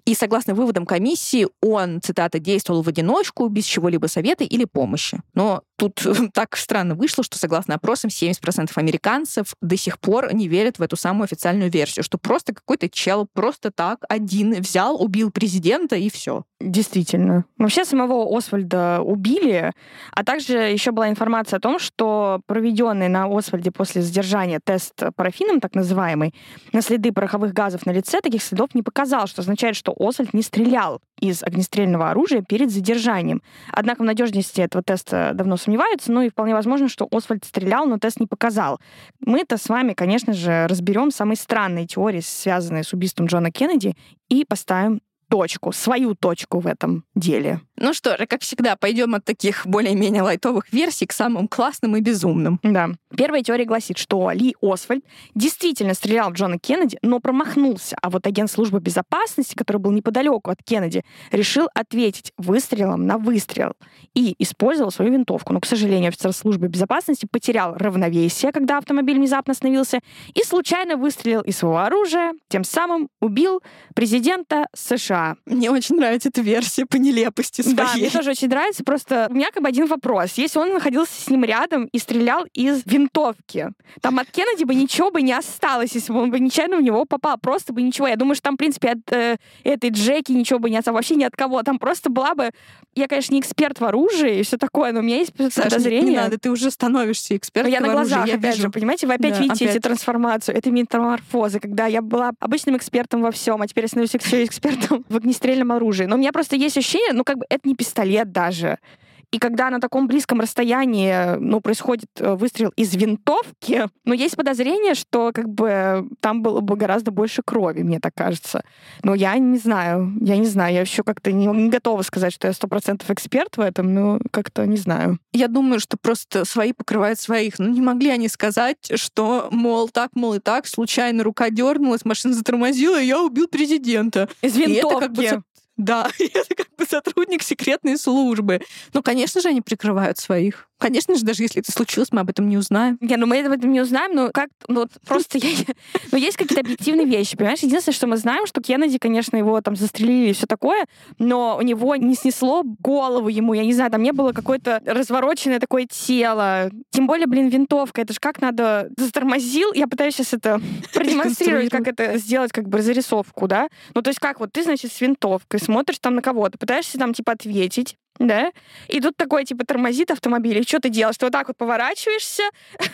И согласно выводам комиссии, он, цитата, действовал в одиночку, без чего-либо совета или помощи. Но тут так странно вышло, что, согласно опросам, 70% американцев до сих пор не верят в эту самую официальную версию, что просто какой-то чел просто так один взял, убил президента и все. Действительно. Вообще самого Освальда убили, а также еще была информация о том, что проведенный на Освальде после задержания тест парафином, так называемый, на следы пороховых газов на лице таких следов не показал, что означает, что Освальд не стрелял из огнестрельного оружия перед задержанием. Однако в надежности этого теста давно сомневаются, ну и вполне возможно, что Освальд стрелял, но тест не показал. Мы-то с вами, конечно же, разберем самые странные теории, связанные с убийством Джона Кеннеди, и поставим точку, свою точку в этом деле. Ну что же, как всегда, пойдем от таких более-менее лайтовых версий к самым классным и безумным. Да. Первая теория гласит, что Ли Освальд действительно стрелял в Джона Кеннеди, но промахнулся, а вот агент службы безопасности, который был неподалеку от Кеннеди, решил ответить выстрелом на выстрел и использовал свою винтовку. Но, к сожалению, офицер службы безопасности потерял равновесие, когда автомобиль внезапно остановился, и случайно выстрелил из своего оружия, тем самым убил президента США. Мне очень нравится эта версия по нелепости своей. Да, мне тоже очень нравится. Просто у меня как бы один вопрос. Если он находился с ним рядом и стрелял из винтовки, там от Кеннеди бы ничего бы не осталось, если бы он бы нечаянно в него попал. Просто бы ничего. Я думаю, что там, в принципе, от э, этой Джеки ничего бы не осталось. Вообще ни от кого. Там просто была бы... Я, конечно, не эксперт в оружии и все такое, но у меня есть Саша, подозрение. Не, надо, ты уже становишься экспертом я на оружии, глазах, я опять вижу. же, понимаете, вы опять Да, видите опять. эти трансформацию, это метаморфозы, когда я была обычным экспертом во всем, а теперь я становлюсь еще экспертом в огнестрельном оружии. Но у меня просто есть ощущение, ну как бы это не пистолет даже. И когда на таком близком расстоянии, ну, происходит э, выстрел из винтовки, ну, есть подозрение, что как бы там было бы гораздо больше крови, мне так кажется. Но я не знаю, я не знаю, я еще как-то не, не готова сказать, что я сто процентов эксперт в этом, но как-то не знаю. Я думаю, что просто свои покрывают своих. Ну, не могли они сказать, что, мол, так, мол, и так, случайно рука дернулась, машина затормозила, и я убил президента. Из винтовки. И это как бы да, это как бы сотрудник секретной службы. Ну, конечно же, они прикрывают своих. Конечно же, даже если это случилось, мы об этом не узнаем. Не, ну мы об этом не узнаем, но как, ну вот просто я, ну есть какие-то объективные вещи, понимаешь? Единственное, что мы знаем, что Кеннеди, конечно, его там застрелили и все такое, но у него не снесло голову ему, я не знаю, там не было какое-то развороченное такое тело. Тем более, блин, винтовка, это же как надо затормозил. Я пытаюсь сейчас это продемонстрировать, как это сделать, как бы зарисовку, да? Ну то есть как вот ты, значит, с винтовкой смотришь там на кого-то, пытаешься там типа ответить, да, и тут такой, типа, тормозит автомобиль, и что ты делаешь? Ты вот так вот поворачиваешься,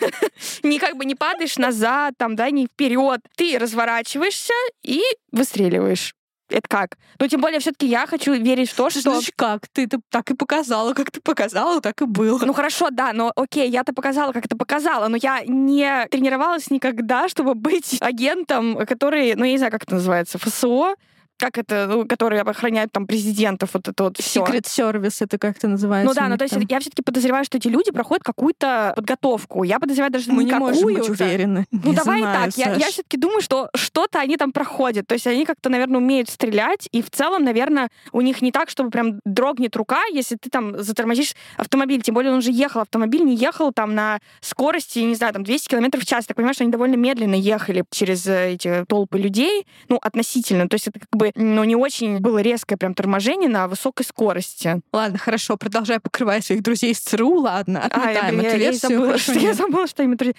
не как бы не падаешь назад, там, да, не вперед, ты разворачиваешься и выстреливаешь. Это как? Ну, тем более, все-таки я хочу верить в то, что... Значит, как? Ты это так и показала, как ты показала, так и было. Ну, хорошо, да, но окей, я-то показала, как это показала, но я не тренировалась никогда, чтобы быть агентом, который, ну, я не знаю, как это называется, ФСО, как это, ну, которые охраняют там президентов, вот это вот все. Secret Service, это как это называется? Ну да, ну то есть там. я все-таки подозреваю, что эти люди проходят какую-то подготовку. Я подозреваю даже Мы не можем быть уверены. Ну не давай знаю, так, я, я все-таки думаю, что что-то они там проходят. То есть они как-то, наверное, умеют стрелять, и в целом, наверное, у них не так, чтобы прям дрогнет рука, если ты там затормозишь автомобиль. Тем более он уже ехал, автомобиль не ехал там на скорости, не знаю, там 200 км в час. Так понимаешь, они довольно медленно ехали через э, эти толпы людей, ну, относительно. То есть это как бы, ну, не очень было резкое прям торможение на высокой скорости. Ладно, хорошо, продолжай покрывать своих друзей из ЦРУ, ладно, а, я, эту я, я, забыла, что, я забыла, что им друзья.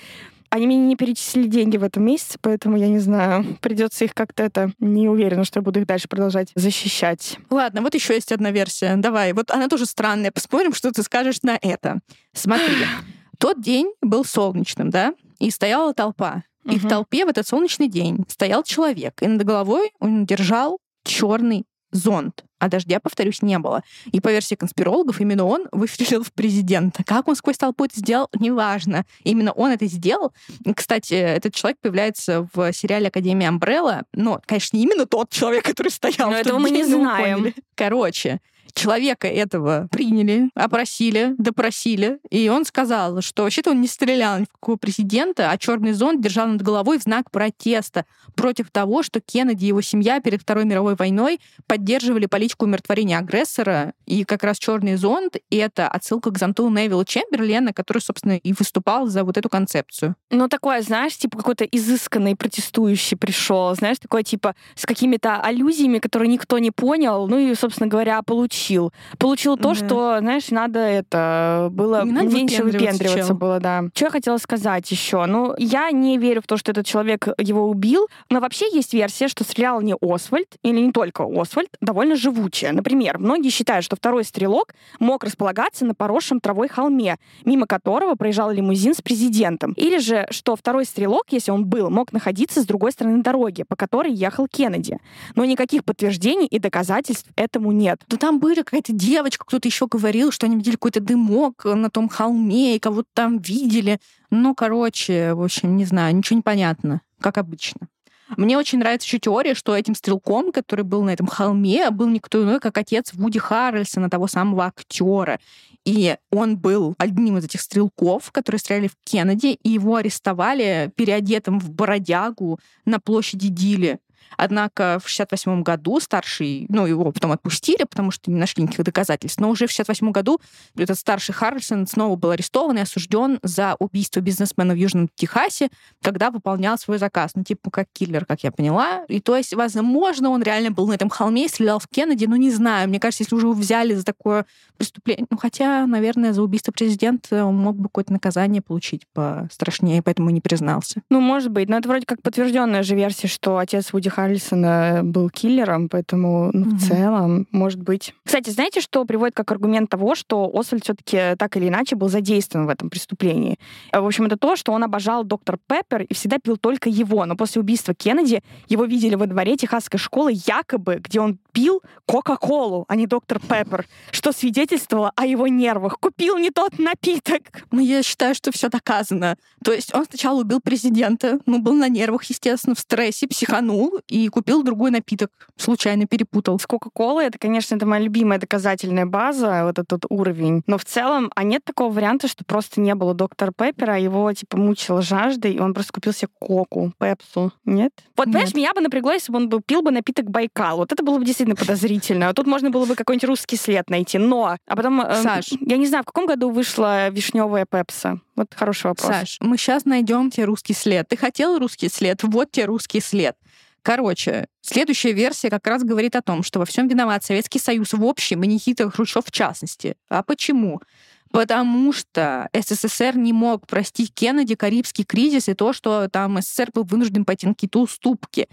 Они мне не перечислили деньги в этом месяце, поэтому я не знаю, придется их как-то это... Не уверена, что я буду их дальше продолжать защищать. Ладно, вот еще есть одна версия. Давай, вот она тоже странная. Посмотрим, что ты скажешь на это. Смотри, тот день был солнечным, да, и стояла толпа. И угу. в толпе в этот солнечный день стоял человек, и над головой он держал черный зонт. А дождя, повторюсь, не было. И по версии конспирологов, именно он выстрелил в президента. Как он сквозь толпу это сделал, неважно. Именно он это сделал. Кстати, этот человек появляется в сериале Академия Амбрелла. Но, конечно, не именно тот человек, который стоял. Но этого мы не знаем. Короче, человека этого приняли, опросили, допросили, и он сказал, что вообще-то он не стрелял ни в какого президента, а черный зонт держал над головой в знак протеста против того, что Кеннеди и его семья перед Второй мировой войной поддерживали политику умиротворения агрессора, и как раз черный зонт — это отсылка к зонту Невилла Чемберлена, который, собственно, и выступал за вот эту концепцию. Ну, такое, знаешь, типа какой-то изысканный протестующий пришел, знаешь, такое типа с какими-то аллюзиями, которые никто не понял, ну и, собственно говоря, получил получил. Получил то, mm-hmm. что, знаешь, надо это было не надо меньше выпендриваться было, да. Что я хотела сказать еще? Ну, я не верю в то, что этот человек его убил, но вообще есть версия, что стрелял не Освальд, или не только Освальд, довольно живучая. Например, многие считают, что второй стрелок мог располагаться на поросшем травой холме, мимо которого проезжал лимузин с президентом. Или же, что второй стрелок, если он был, мог находиться с другой стороны дороги, по которой ехал Кеннеди. Но никаких подтверждений и доказательств этому нет. Да там были какая-то девочка, кто-то еще говорил, что они видели какой-то дымок на том холме, и кого-то там видели. Ну, короче, в общем, не знаю, ничего не понятно, как обычно. Мне очень нравится еще теория, что этим стрелком, который был на этом холме, был никто иной, как отец Вуди Харрельсона, того самого актера. И он был одним из этих стрелков, которые стреляли в Кеннеди, и его арестовали переодетым в бородягу на площади Дили. Однако в 68 году старший, ну, его потом отпустили, потому что не нашли никаких доказательств, но уже в 68 году этот старший Харрисон снова был арестован и осужден за убийство бизнесмена в Южном Техасе, когда выполнял свой заказ. Ну, типа, как киллер, как я поняла. И то есть, возможно, он реально был на этом холме и стрелял в Кеннеди, но не знаю. Мне кажется, если уже его взяли за такое преступление, ну, хотя, наверное, за убийство президента он мог бы какое-то наказание получить пострашнее, поэтому не признался. Ну, может быть, но это вроде как подтвержденная же версия, что отец Вуди Харрельсона был киллером, поэтому ну, mm-hmm. в целом, может быть. Кстати, знаете, что приводит как аргумент того, что Освальд все-таки так или иначе был задействован в этом преступлении? В общем, это то, что он обожал доктор Пеппер и всегда пил только его. Но после убийства Кеннеди его видели во дворе техасской школы якобы, где он пил Кока-Колу, а не доктор Пеппер, что свидетельствовало о его нервах. Купил не тот напиток. Ну, я считаю, что все доказано. То есть он сначала убил президента, ну, был на нервах, естественно, в стрессе, психанул и купил другой напиток. Случайно перепутал. С Кока-Колой это, конечно, это моя любимая доказательная база, вот этот уровень. Но в целом, а нет такого варианта, что просто не было доктора Пеппера, а его, типа, мучила жажда, и он просто купил себе Коку, Пепсу. Нет? Вот, нет. понимаешь, меня бы напрягло, если бы он был, пил бы напиток Байкал. Вот это было бы действительно подозрительно. А тут можно было бы какой-нибудь русский след найти. Но, а потом... Э, Саш. Я не знаю, в каком году вышла вишневая Пепса? Вот хороший вопрос. Саш, мы сейчас найдем тебе русский след. Ты хотел русский след? Вот тебе русский след. Короче, следующая версия как раз говорит о том, что во всем виноват Советский Союз в общем и Никита Хрущев в частности. А почему? Потому что СССР не мог простить Кеннеди Карибский кризис и то, что там СССР был вынужден пойти на какие-то уступки.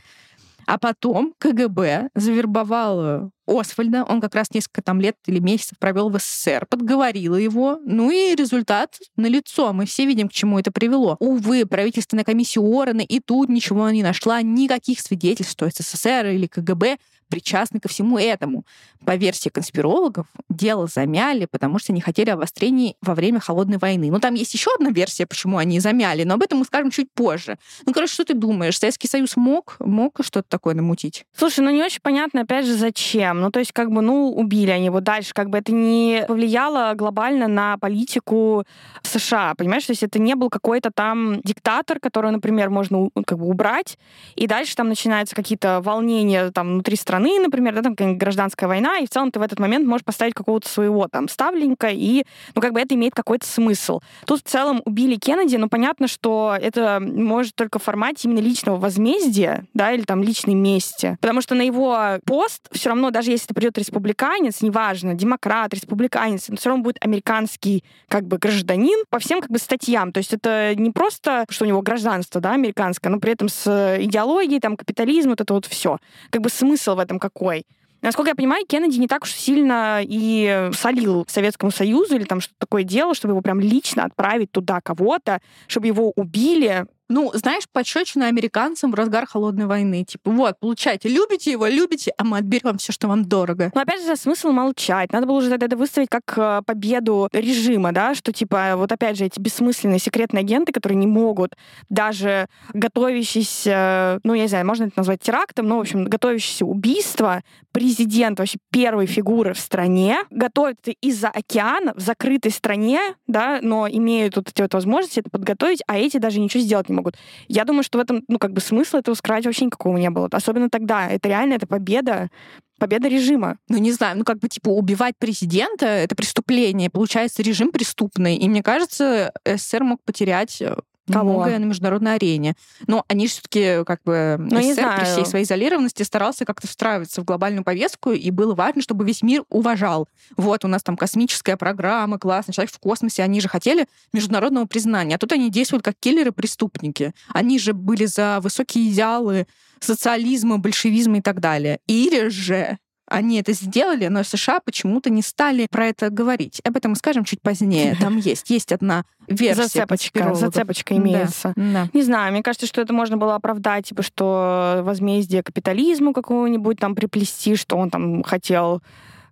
А потом КГБ завербовал Освальда, он как раз несколько там лет или месяцев провел в СССР, подговорила его, ну и результат налицо. Мы все видим, к чему это привело. Увы, правительственная комиссия Орена и тут ничего не нашла, никаких свидетельств, что СССР или КГБ причастны ко всему этому. По версии конспирологов, дело замяли, потому что не хотели обострений во время Холодной войны. Ну, там есть еще одна версия, почему они замяли, но об этом мы скажем чуть позже. Ну, короче, что ты думаешь? Советский Союз мог, мог что-то такое намутить? Слушай, ну не очень понятно, опять же, зачем. Ну, то есть, как бы, ну, убили они его дальше. Как бы это не повлияло глобально на политику США, понимаешь? То есть это не был какой-то там диктатор, которого, например, можно как бы убрать, и дальше там начинаются какие-то волнения там внутри страны, например, да, там гражданская война, и в целом ты в этот момент можешь поставить какого-то своего там ставленника, и, ну, как бы это имеет какой-то смысл. Тут в целом убили Кеннеди, но понятно, что это может только в формате именно личного возмездия, да, или там личной мести. Потому что на его пост все равно, даже если это придет республиканец, неважно, демократ, республиканец, он все равно будет американский как бы гражданин по всем как бы статьям. То есть это не просто, что у него гражданство, да, американское, но при этом с идеологией, там, капитализм, вот это вот все. Как бы смысл в этом какой. Насколько я понимаю, Кеннеди не так уж сильно и солил Советскому Союзу или там что-то такое делал, чтобы его прям лично отправить туда кого-то, чтобы его убили, ну, знаешь, пощечина американцам в разгар холодной войны. Типа, вот, получайте, любите его, любите, а мы отберем все, что вам дорого. Но опять же, смысл молчать. Надо было уже тогда это выставить как э, победу режима, да, что типа, вот опять же, эти бессмысленные секретные агенты, которые не могут даже готовящиеся, ну, я не знаю, можно это назвать терактом, но, в общем, готовящиеся убийство президента, вообще первой фигуры в стране, готовят из-за океана в закрытой стране, да, но имеют вот эти вот возможности это подготовить, а эти даже ничего сделать не могут. Я думаю, что в этом, ну, как бы смысла этого скрывать вообще никакого не было. Особенно тогда. Это реально, это победа победа режима. Ну, не знаю, ну, как бы, типа, убивать президента — это преступление. Получается, режим преступный. И мне кажется, СССР мог потерять э, Кого? многое на международной арене. Но они же все-таки как бы ну, СССР при всей своей изолированности старался как-то встраиваться в глобальную повестку, и было важно, чтобы весь мир уважал. Вот у нас там космическая программа, классно, человек в космосе, они же хотели международного признания. А тут они действуют как киллеры-преступники. Они же были за высокие идеалы социализма, большевизма и так далее. Или же они это сделали, но США почему-то не стали про это говорить. Об этом мы скажем чуть позднее. Там есть, есть одна версия. Зацепочка, зацепочка имеется. Да, да. Не знаю, мне кажется, что это можно было оправдать, типа, что возмездие капитализму какого-нибудь там приплести, что он там хотел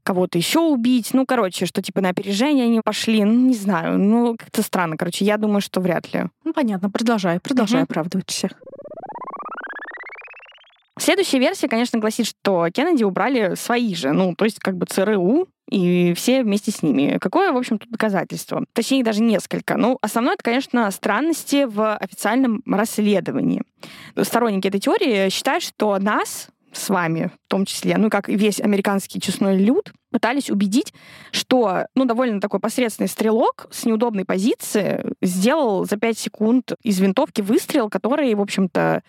кого-то еще убить. Ну, короче, что типа на опережение они пошли. Ну, не знаю. Ну, как-то странно. Короче, я думаю, что вряд ли. Ну, понятно. Продолжай, продолжай угу. оправдывать всех. Следующая версия, конечно, гласит, что Кеннеди убрали свои же, ну, то есть как бы ЦРУ, и все вместе с ними. Какое, в общем, тут доказательство? Точнее, даже несколько. Ну, основное, это, конечно, странности в официальном расследовании. Сторонники этой теории считают, что нас с вами, в том числе, ну, как и весь американский честной люд, пытались убедить, что, ну, довольно такой посредственный стрелок с неудобной позиции сделал за 5 секунд из винтовки выстрел, который, в общем-то,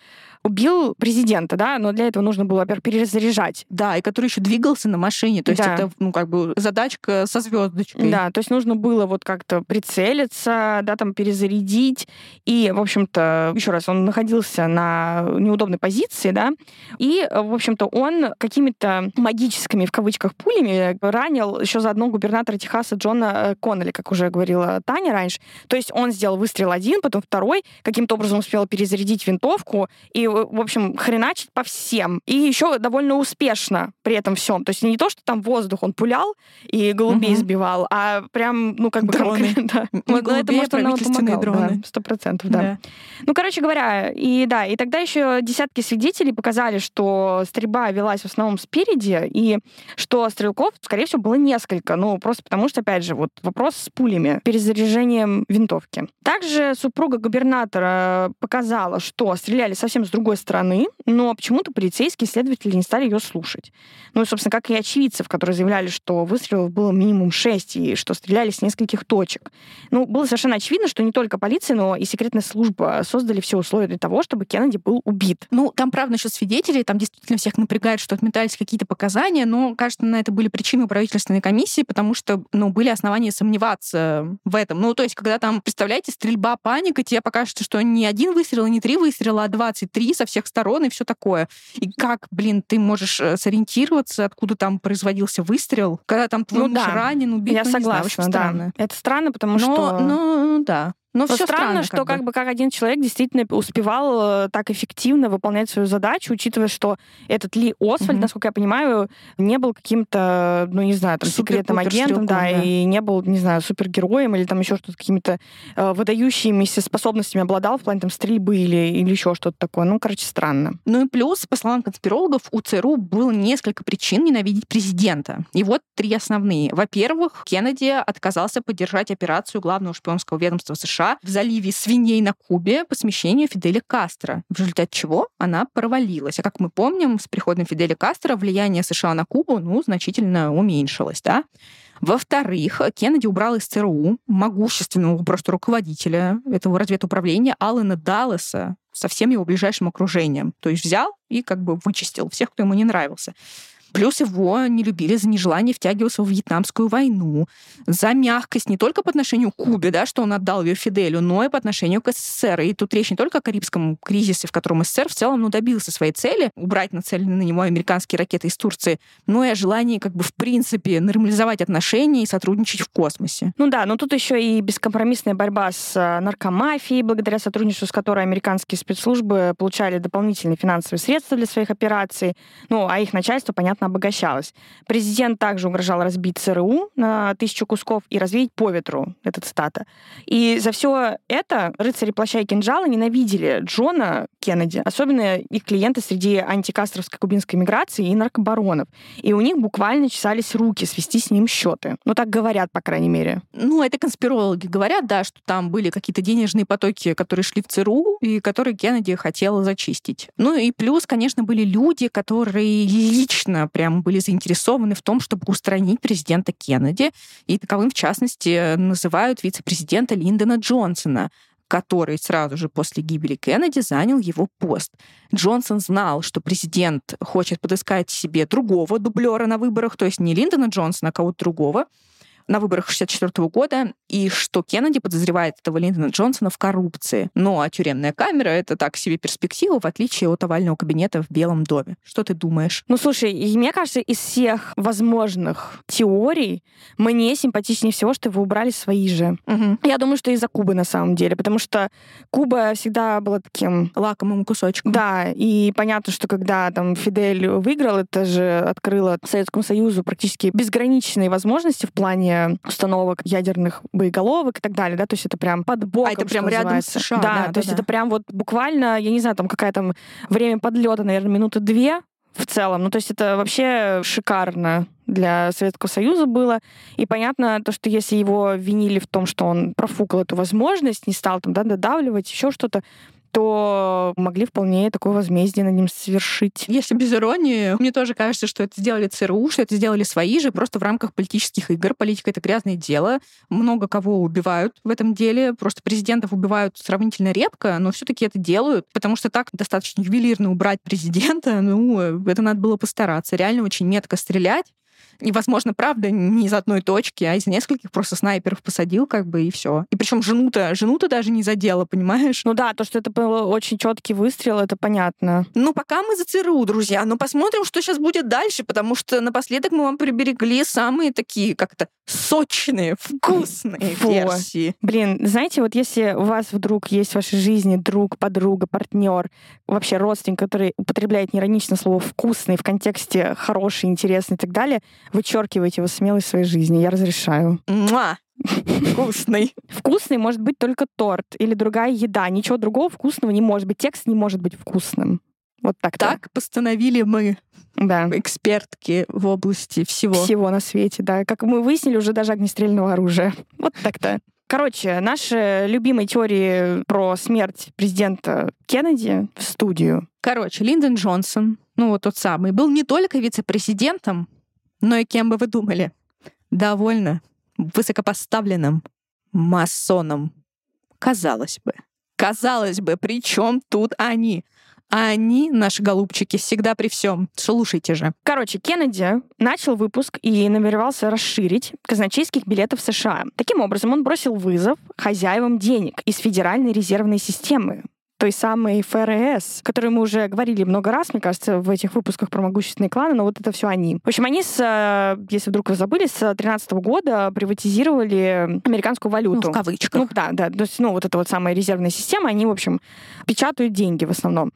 убил президента, да, но для этого нужно было, во-первых, перезаряжать. Да, и который еще двигался на машине, то есть да. это, ну, как бы задачка со звездочкой. Да, то есть нужно было вот как-то прицелиться, да, там перезарядить, и, в общем-то, еще раз, он находился на неудобной позиции, да, и, в общем-то, он какими-то магическими, в кавычках, пулями ранил еще заодно губернатора Техаса Джона э, Коннелли, как уже говорила Таня раньше. То есть он сделал выстрел один, потом второй, каким-то образом успел перезарядить винтовку и, в общем, хреначить по всем. И еще довольно успешно при этом всем. То есть не то, что там воздух он пулял и голубей угу. сбивал, а прям, ну, как бы дроны. Да. Не голубей, это, может, он помогал. дроны. Сто да, процентов, да. да. Ну, короче говоря, и да, и тогда еще десятки свидетелей показали, что стрельба велась в основном спереди, и что стрелков, скорее всего, было несколько. Ну, просто потому что, опять же, вот вопрос с пулями, перезаряжением винтовки. Также супруга губернатора показала, что стреляли совсем с другой стороны, но почему-то полицейские следователи не стали ее слушать. Ну и, собственно, как и очевидцев, которые заявляли, что выстрелов было минимум шесть, и что стреляли с нескольких точек. Ну, было совершенно очевидно, что не только полиция, но и секретная служба создали все условия для того, чтобы Кеннеди был убит. Ну, там, правда, еще свидетели, там действительно всех напрягает, что отметались какие-то показания, но, кажется, на это были причины правительственной комиссии, потому что, ну, были основания сомневаться в этом. Ну, то есть, когда там, представляете, стрельба, паника, тебе покажется, что не один выстрел, не три выстрела, а 23 со всех сторон и все такое. И как, блин, ты можешь э, сориентироваться, откуда там производился выстрел, когда там твой ну, да. ранен, убит? Я ну, согласна, знаю, очень да. странно. Это странно, потому но, что... Ну, да. Но, Но все странно, странно, что как, как бы. как один человек действительно успевал э, так эффективно выполнять свою задачу, учитывая, что этот Ли Освальд, mm-hmm. насколько я понимаю, не был каким-то, ну не знаю, там секретным агентом, да, да, и не был, не знаю, супергероем или там еще что-то какими-то э, выдающимися способностями обладал в плане там стрельбы или или еще что-то такое. Ну, короче, странно. Ну и плюс, по словам конспирологов, у ЦРУ было несколько причин ненавидеть президента. И вот три основные. Во-первых, Кеннеди отказался поддержать операцию главного шпионского ведомства США США в заливе свиней на Кубе по смещению Фиделя Кастро, в результате чего она провалилась. А как мы помним, с приходом Фиделя Кастро влияние США на Кубу ну, значительно уменьшилось. Да? Во-вторых, Кеннеди убрал из ЦРУ могущественного просто руководителя этого разведуправления Алана Даллеса со всем его ближайшим окружением. То есть взял и как бы вычистил всех, кто ему не нравился. Плюс его не любили за нежелание втягиваться в Вьетнамскую войну, за мягкость не только по отношению к Кубе, да, что он отдал ее Фиделю, но и по отношению к СССР. И тут речь не только о Карибском кризисе, в котором СССР в целом ну, добился своей цели, убрать нацеленные на него американские ракеты из Турции, но и о желании как бы в принципе нормализовать отношения и сотрудничать в космосе. Ну да, но тут еще и бескомпромиссная борьба с э, наркомафией, благодаря сотрудничеству с которой американские спецслужбы получали дополнительные финансовые средства для своих операций. Ну, а их начальство, понятно, конечно, обогащалась. Президент также угрожал разбить ЦРУ на тысячу кусков и развеять по ветру. Это цитата. И за все это рыцари плаща и кинжала ненавидели Джона Кеннеди, особенно их клиенты среди антикастровской кубинской миграции и наркобаронов. И у них буквально чесались руки свести с ним счеты. Ну, так говорят, по крайней мере. Ну, это конспирологи говорят, да, что там были какие-то денежные потоки, которые шли в ЦРУ, и которые Кеннеди хотел зачистить. Ну и плюс, конечно, были люди, которые лично прям были заинтересованы в том, чтобы устранить президента Кеннеди. И таковым, в частности, называют вице-президента Линдона Джонсона, который сразу же после гибели Кеннеди занял его пост. Джонсон знал, что президент хочет подыскать себе другого дублера на выборах, то есть не Линдона Джонсона, а кого-то другого на выборах 1964 года, и что Кеннеди подозревает этого Линдона Джонсона в коррупции. Ну, а тюремная камера — это так себе перспектива, в отличие от овального кабинета в Белом доме. Что ты думаешь? Ну, слушай, мне кажется, из всех возможных теорий мне симпатичнее всего, что вы убрали свои же. Угу. Я думаю, что из-за Кубы на самом деле, потому что Куба всегда была таким... Лакомым кусочком. Да, и понятно, что когда там Фидель выиграл, это же открыло Советскому Союзу практически безграничные возможности в плане установок ядерных боеголовок и так далее, да, то есть это прям под боком, А это прям рядом с США. Да, да то да, есть да. это прям вот буквально, я не знаю, там какая там время подлета, наверное, минуты две в целом. Ну, то есть это вообще шикарно для Советского Союза было. И понятно, то, что если его винили в том, что он профукал эту возможность, не стал там да, додавливать, еще что-то, то могли вполне такое возмездие над ним совершить. Если без иронии, мне тоже кажется, что это сделали ЦРУ, что это сделали свои же, просто в рамках политических игр. Политика — это грязное дело. Много кого убивают в этом деле. Просто президентов убивают сравнительно редко, но все таки это делают, потому что так достаточно ювелирно убрать президента, ну, это надо было постараться. Реально очень метко стрелять И, возможно, правда, не из одной точки, а из нескольких просто снайперов посадил, как бы, и все. И причем жену-то, жену-то даже не задела, понимаешь? Ну да, то, что это был очень четкий выстрел, это понятно. Ну, пока мы за ЦРУ, друзья. Но посмотрим, что сейчас будет дальше, потому что напоследок мы вам приберегли самые такие, как-то, сочные, вкусные Фу. версии. Блин, знаете, вот если у вас вдруг есть в вашей жизни друг, подруга, партнер, вообще родственник, который употребляет неиронично слово «вкусный» в контексте хороший, интересный и так далее, вычеркивайте его смело из своей жизни. Я разрешаю. Муа! Вкусный. Вкусный может быть только торт или другая еда. Ничего другого вкусного не может быть. Текст не может быть вкусным. Вот так Так постановили мы, Да. экспертки в области всего. Всего на свете, да. Как мы выяснили, уже даже огнестрельного оружия. Вот так-то. Короче, наши любимые теории про смерть президента Кеннеди в студию. Короче, Линдон Джонсон, ну вот тот самый, был не только вице-президентом, но и кем бы вы думали? Довольно высокопоставленным масоном. Казалось бы. Казалось бы, при чем тут они? А они, наши голубчики, всегда при всем. Слушайте же. Короче, Кеннеди начал выпуск и намеревался расширить казначейских билетов США. Таким образом, он бросил вызов хозяевам денег из Федеральной резервной системы той самой ФРС, которую мы уже говорили много раз, мне кажется, в этих выпусках про могущественные кланы, но вот это все они. В общем, они, с, э, если вдруг вы забыли, с 2013 года приватизировали американскую Ну, валюту. в кавычках. Ну да, да. То есть, ну, вот эта вот самая резервная система, они, в общем, печатают деньги в основном.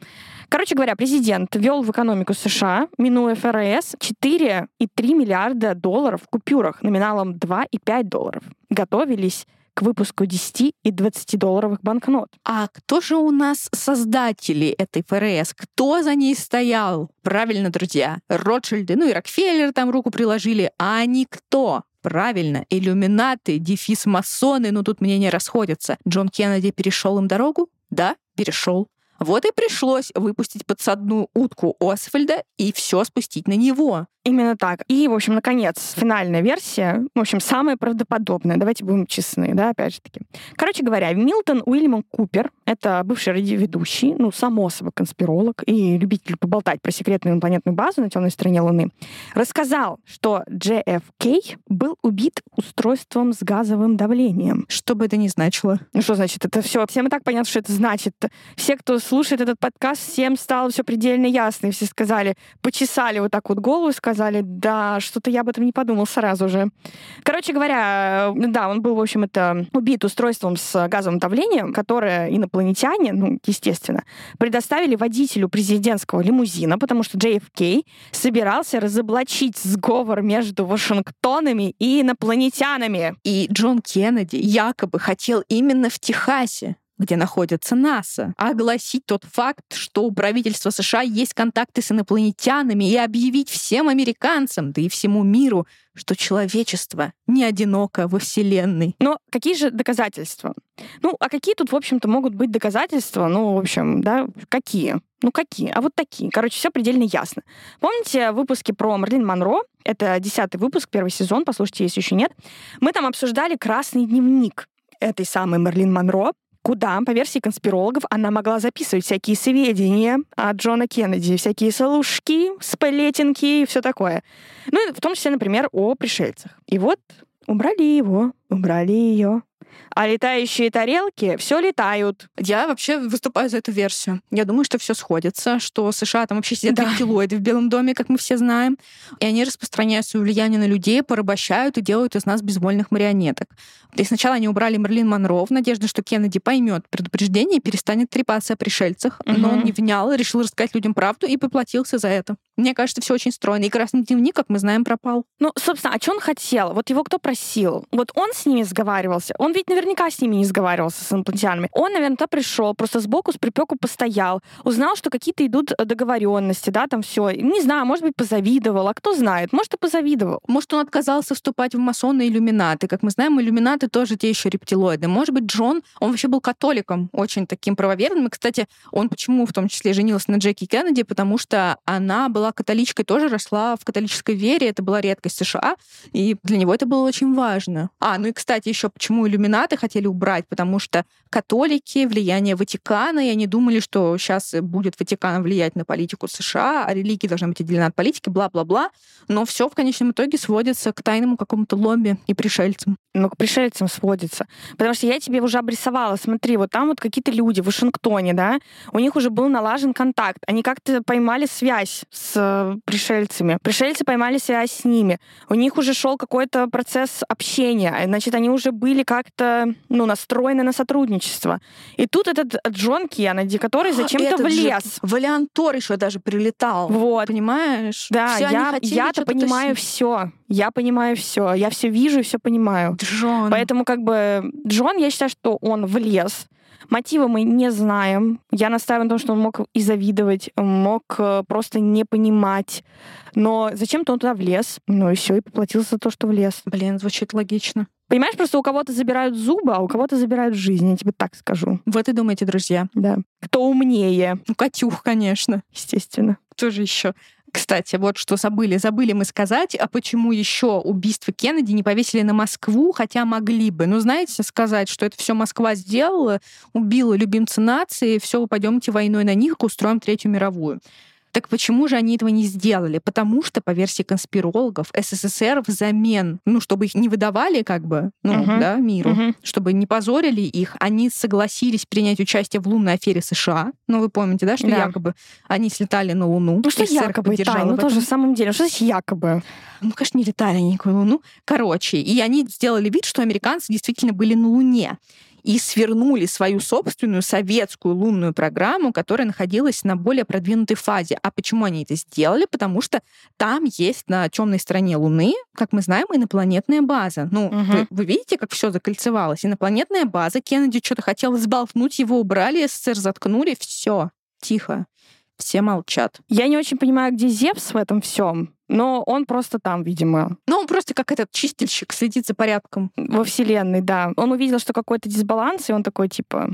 Короче говоря, президент ввел в экономику США, минуя ФРС, 4,3 миллиарда долларов в купюрах номиналом 2,5 долларов. Готовились к выпуску 10 и 20 долларовых банкнот. А кто же у нас создатели этой ФРС? Кто за ней стоял? Правильно, друзья. Ротшильды, ну и Рокфеллер там руку приложили. А они кто? Правильно, иллюминаты, дефис масоны, ну тут мнения расходятся. Джон Кеннеди перешел им дорогу? Да, перешел. Вот и пришлось выпустить подсадную утку Освальда и все спустить на него. Именно так. И, в общем, наконец, финальная версия, в общем, самая правдоподобная. Давайте будем честны, да, опять же таки. Короче говоря, Милтон Уильям Купер, это бывший радиоведущий, ну, само собой, конспиролог и любитель поболтать про секретную инопланетную базу на темной стороне Луны, рассказал, что JFK был убит устройством с газовым давлением. Что бы это ни значило. Ну что значит это все? Всем и так понятно, что это значит. Все, кто слушает этот подкаст, всем стало все предельно ясно. И все сказали, почесали вот так вот голову сказали, да, что-то я об этом не подумал сразу же. Короче говоря, э, да, он был, в общем, это убит устройством с газовым давлением, которое инопланетяне, ну, естественно, предоставили водителю президентского лимузина, потому что JFK собирался разоблачить сговор между Вашингтонами и инопланетянами. И Джон Кеннеди якобы хотел именно в Техасе где находится НАСА, огласить тот факт, что у правительства США есть контакты с инопланетянами и объявить всем американцам, да и всему миру, что человечество не одиноко во Вселенной. Но какие же доказательства? Ну, а какие тут, в общем-то, могут быть доказательства? Ну, в общем, да, какие? Ну, какие? А вот такие. Короче, все предельно ясно. Помните выпуски про Мерлин Монро? Это десятый выпуск, первый сезон, послушайте, если еще нет. Мы там обсуждали красный дневник этой самой Мерлин Монро, куда, по версии конспирологов, она могла записывать всякие сведения от Джона Кеннеди, всякие слушки, сплетенки и все такое. Ну, в том числе, например, о пришельцах. И вот убрали его, убрали ее. А летающие тарелки все летают. Я вообще выступаю за эту версию. Я думаю, что все сходится, что США там вообще сидят Да. рептилоиды в Белом доме, как мы все знаем, и они распространяют свое влияние на людей, порабощают и делают из нас безвольных марионеток. И сначала они убрали Мерлин Монро в надежде, что Кеннеди поймет предупреждение и перестанет трепаться о пришельцах. Но он не внял, решил рассказать людям правду и поплатился за это. Мне кажется, все очень стройно. И красный дневник, как мы знаем, пропал. Ну, собственно, а что он хотел? Вот его кто просил? Вот он с ними сговаривался. Он ведь наверняка с ними не сговаривался, с инопланетянами. Он, наверное, туда пришел, просто сбоку с припеку постоял, узнал, что какие-то идут э, договоренности, да, там все. Не знаю, может быть, позавидовал, а кто знает, может, и позавидовал. Может, он отказался вступать в масоны и иллюминаты. Как мы знаем, иллюминаты тоже те еще рептилоиды. Может быть, Джон, он вообще был католиком, очень таким правоверным. И, кстати, он почему в том числе женился на Джеки Кеннеди? Потому что она была католичкой, тоже росла в католической вере. Это была редкость США. И для него это было очень важно. А, ну и, кстати, еще почему иллюминаты хотели убрать, потому что католики, влияние Ватикана, и они думали, что сейчас будет Ватикан влиять на политику США, а религия должна быть отделена от политики, бла-бла-бла. Но все в конечном итоге сводится к тайному какому-то лобби и пришельцам. Ну, к пришельцам сводится. Потому что я тебе уже обрисовала, смотри, вот там вот какие-то люди в Вашингтоне, да, у них уже был налажен контакт, они как-то поймали связь с э, пришельцами, пришельцы поймали связь с ними, у них уже шел какой-то процесс общения, значит, они уже были как-то, ну, настроены на сотрудничество. И тут этот Джон Кеннеди, который зачем-то влез. Валиантор еще даже прилетал. Вот. Понимаешь? Да, Все я, хотели я-то понимаю тащить. все. Я понимаю все. Я все вижу и все понимаю. Джон. Поэтому как бы Джон, я считаю, что он влез. Мотивы мы не знаем. Я настаиваю на том, что он мог и завидовать, мог э, просто не понимать. Но зачем-то он туда влез. Ну и все, и поплатился за то, что влез. Блин, звучит логично. Понимаешь, просто у кого-то забирают зубы, а у кого-то забирают жизнь. Я тебе так скажу. Вот и думаете, друзья. Да. Кто умнее, Ну, Катюх, конечно. естественно. Кто же еще? Кстати, вот что забыли. Забыли мы сказать, а почему еще убийство Кеннеди не повесили на Москву, хотя могли бы. Ну, знаете, сказать, что это все Москва сделала, убила любимца нации, все, пойдемте войной на них, устроим Третью мировую. Так почему же они этого не сделали? Потому что, по версии конспирологов, СССР взамен, ну, чтобы их не выдавали, как бы, ну, Мгм. да, миру, Мгм. чтобы не позорили их, они согласились принять участие в лунной афере США. Ну, вы помните, да, что Да. якобы они слетали на Луну. Ну что СССР якобы, Тань, ну тоже в самом деле. Что значит якобы? Ну, конечно, не летали они никакой Луну. Короче, и они сделали вид, что американцы действительно были на Луне и свернули свою собственную советскую лунную программу, которая находилась на более продвинутой фазе. А почему они это сделали? Потому что там есть на темной стороне Луны, как мы знаем, инопланетная база. Ну, Мгм. вы, вы видите, как все закольцевалось? Инопланетная база, Кеннеди что-то хотел сболтнуть, его убрали, СССР заткнули, все, тихо. Все молчат. Я не очень понимаю, где Зевс в этом всем, но он просто там, видимо, Ну, он просто как этот чистильщик следит за порядком. во Вселенной, да. Он увидел, что какой-то дисбаланс, и он такой, типа,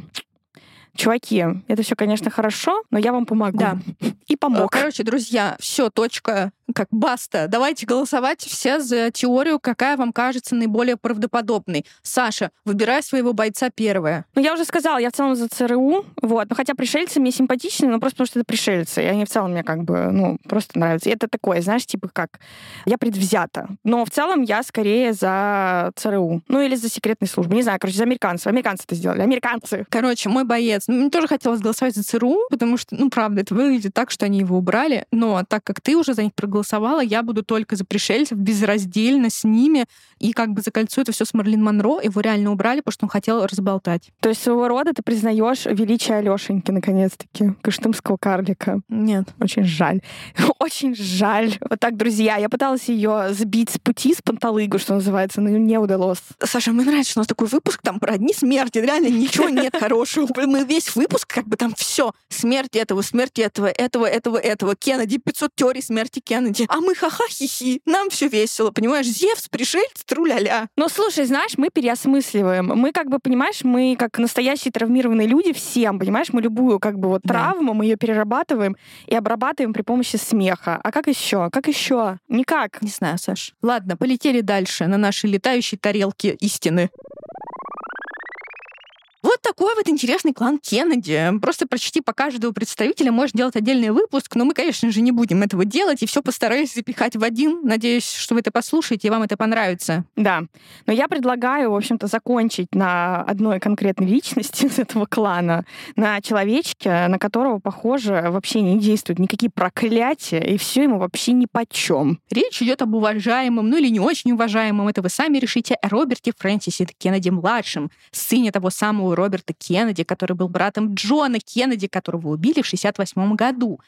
чуваки, это все, конечно, хорошо, но я вам помогу. Да. И помог. Короче, друзья, все, точка, как баста. Давайте голосовать все за теорию, какая вам кажется наиболее правдоподобной. Саша, выбирай своего бойца первая. Ну, я уже сказала, я в целом за ЦРУ, вот. Но хотя пришельцы мне симпатичны, но просто потому что это пришельцы. И они в целом мне как бы, ну, просто нравятся. И это такое, знаешь, типа как, я предвзята. Но в целом я скорее за ЦРУ. Ну, или за секретные службы. Не знаю, короче, за американцев. Американцы это сделали. Американцы. Короче, мой боец. Ну, мне тоже хотелось голосовать за ЦРУ, потому что, ну, правда, это выглядит так, что они его убрали. Но так как ты уже за них проголосовала, я буду только за пришельцев, безраздельно с ними. И как бы закольцую это все с Марлин Монро. Его реально убрали, потому что он хотел разболтать. То есть своего рода ты признаешь величие Алешеньки, наконец-таки, кыштымского карлика. Нет. Очень жаль. Очень жаль. Вот так, друзья, я пыталась ее сбить с пути, с панталыгу, что называется, но не удалось. Саша, мне нравится, что у нас такой выпуск там про одни смерти. Реально ничего нет хорошего. Мы весь выпуск как бы там все. Смерть этого, смерть этого, этого, этого, этого. Кеннеди, 500 теорий смерти Кеннеди. А мы ха-ха, хихи. Нам все весело. Понимаешь, Зевс, пришельцы, тру-ля-ля. Ну, слушай, знаешь, мы переосмысливаем. Мы как бы, понимаешь, мы как настоящие травмированные люди всем, понимаешь, мы любую как бы вот Да. травму, мы ее перерабатываем и обрабатываем при помощи смеха. А как еще? Как еще? Никак. Не знаю, Саш. Ладно, полетели дальше на наши летающие тарелки истины. Вот такой вот интересный клан Кеннеди. Просто прочти по каждого представителя, можешь делать отдельный выпуск, но мы, конечно же, не будем этого делать, и все постараюсь запихать в один. Надеюсь, что вы это послушаете, и вам это понравится. Да. Но я предлагаю, в общем-то, закончить на одной конкретной личности из этого клана, на человечке, на которого, похоже, вообще не действуют никакие проклятия, и все ему вообще ни почем. Речь идет об уважаемом, ну или не очень уважаемом, это вы сами решите, Роберте Фрэнсисе Кеннеди-младшем, сыне того самого Роберта Кеннеди, который был братом Джона Кеннеди, которого убили в 68 году.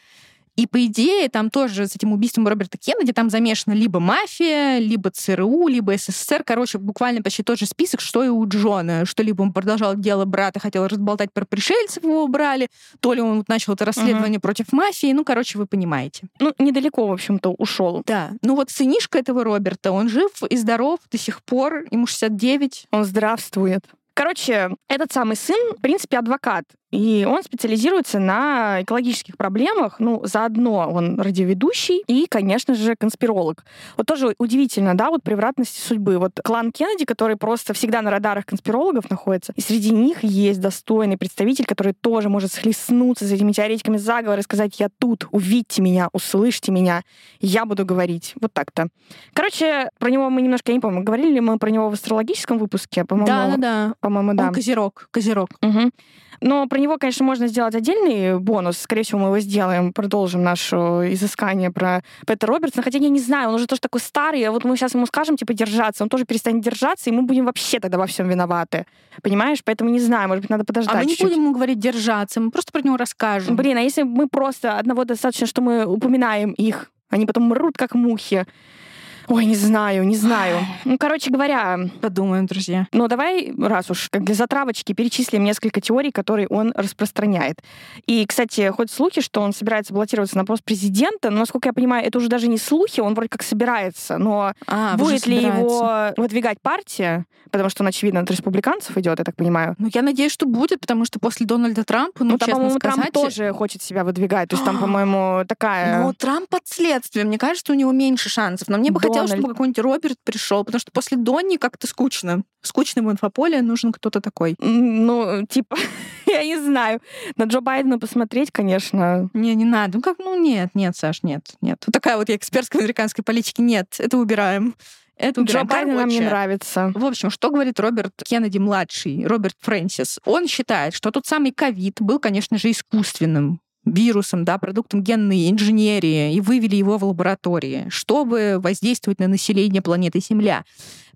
И по идее, там тоже с этим убийством Роберта Кеннеди там замешана либо мафия, либо ЦРУ, либо СССР. Короче, буквально почти тот же список, что и у Джона. Что либо он продолжал дело брата, хотел разболтать про пришельцев, его убрали, то ли он начал это расследование против мафии. Ну, короче, вы понимаете. Ну, недалеко, в общем-то, ушел. Да. Ну вот сынишка этого Роберта, он жив и здоров до сих пор, ему 69. Он здравствует. Короче, этот самый сын, в принципе, адвокат. И он специализируется на экологических проблемах. Ну, заодно он радиоведущий и, конечно же, конспиролог. Вот тоже удивительно, да, вот превратности судьбы. Вот клан Кеннеди, который просто всегда на радарах конспирологов находится, и среди них есть достойный представитель, который тоже может схлестнуться с этими теоретиками заговора и сказать, я тут, увидьте меня, услышьте меня, я буду говорить. Вот так-то. Короче, про него мы немножко, я не помню, говорили ли мы про него в астрологическом выпуске? По-моему, Да, да, да. По-моему, да. Он козерог, козерог. Мгм. Но про него, конечно, можно сделать отдельный бонус. Скорее всего, мы его сделаем, продолжим наше изыскание про Петера Робертсона. Хотя я не знаю, он уже тоже такой старый. А вот мы сейчас ему скажем, типа, держаться, он тоже перестанет держаться, и мы будем вообще тогда во всем виноваты. Понимаешь? Поэтому не знаю, может быть, надо подождать А мы не чуть-чуть. будем ему говорить держаться, мы просто про него расскажем. Блин, а если мы просто одного достаточно, что мы упоминаем их, они потом мрут, как мухи. Ой, не знаю, не знаю. Ну, короче говоря, Подумаем, друзья. Ну, давай, раз уж, как для затравочки, перечислим несколько теорий, которые он распространяет. И, кстати, ходят слухи, что он собирается баллотироваться на пост президента, но, насколько я понимаю, это уже даже не слухи, он вроде как собирается, но А, будет ли его выдвигать партия, потому что он, очевидно, от республиканцев идет, я так понимаю. Ну, я надеюсь, что будет, потому что после Дональда Трампа, ну, Ну, там, честно сказать... Трамп тоже хочет себя выдвигать. То есть там, по-моему, такая... Ну, Трамп под следствием. Мне кажется, у него меньше шансов. Но мне бы хотелось, Дональд. чтобы какой-нибудь Роберт пришел, потому что после Донни как-то скучно. Скучно в инфополе нужен кто-то такой. Ну, типа, я не знаю. На Джо Байдена посмотреть, конечно. Не, не надо. Ну как, ну нет, нет, Саш, нет, нет. Вот такая вот я экспертская американской политики. Нет, это убираем. Это Джо. Байден нам не нравится. В общем, что говорит Роберт Кеннеди-младший, Роберт Фрэнсис? Он считает, что тот самый ковид был, конечно же, искусственным вирусом, да, продуктом генной инженерии, и вывели его в лаборатории, чтобы воздействовать на население планеты Земля.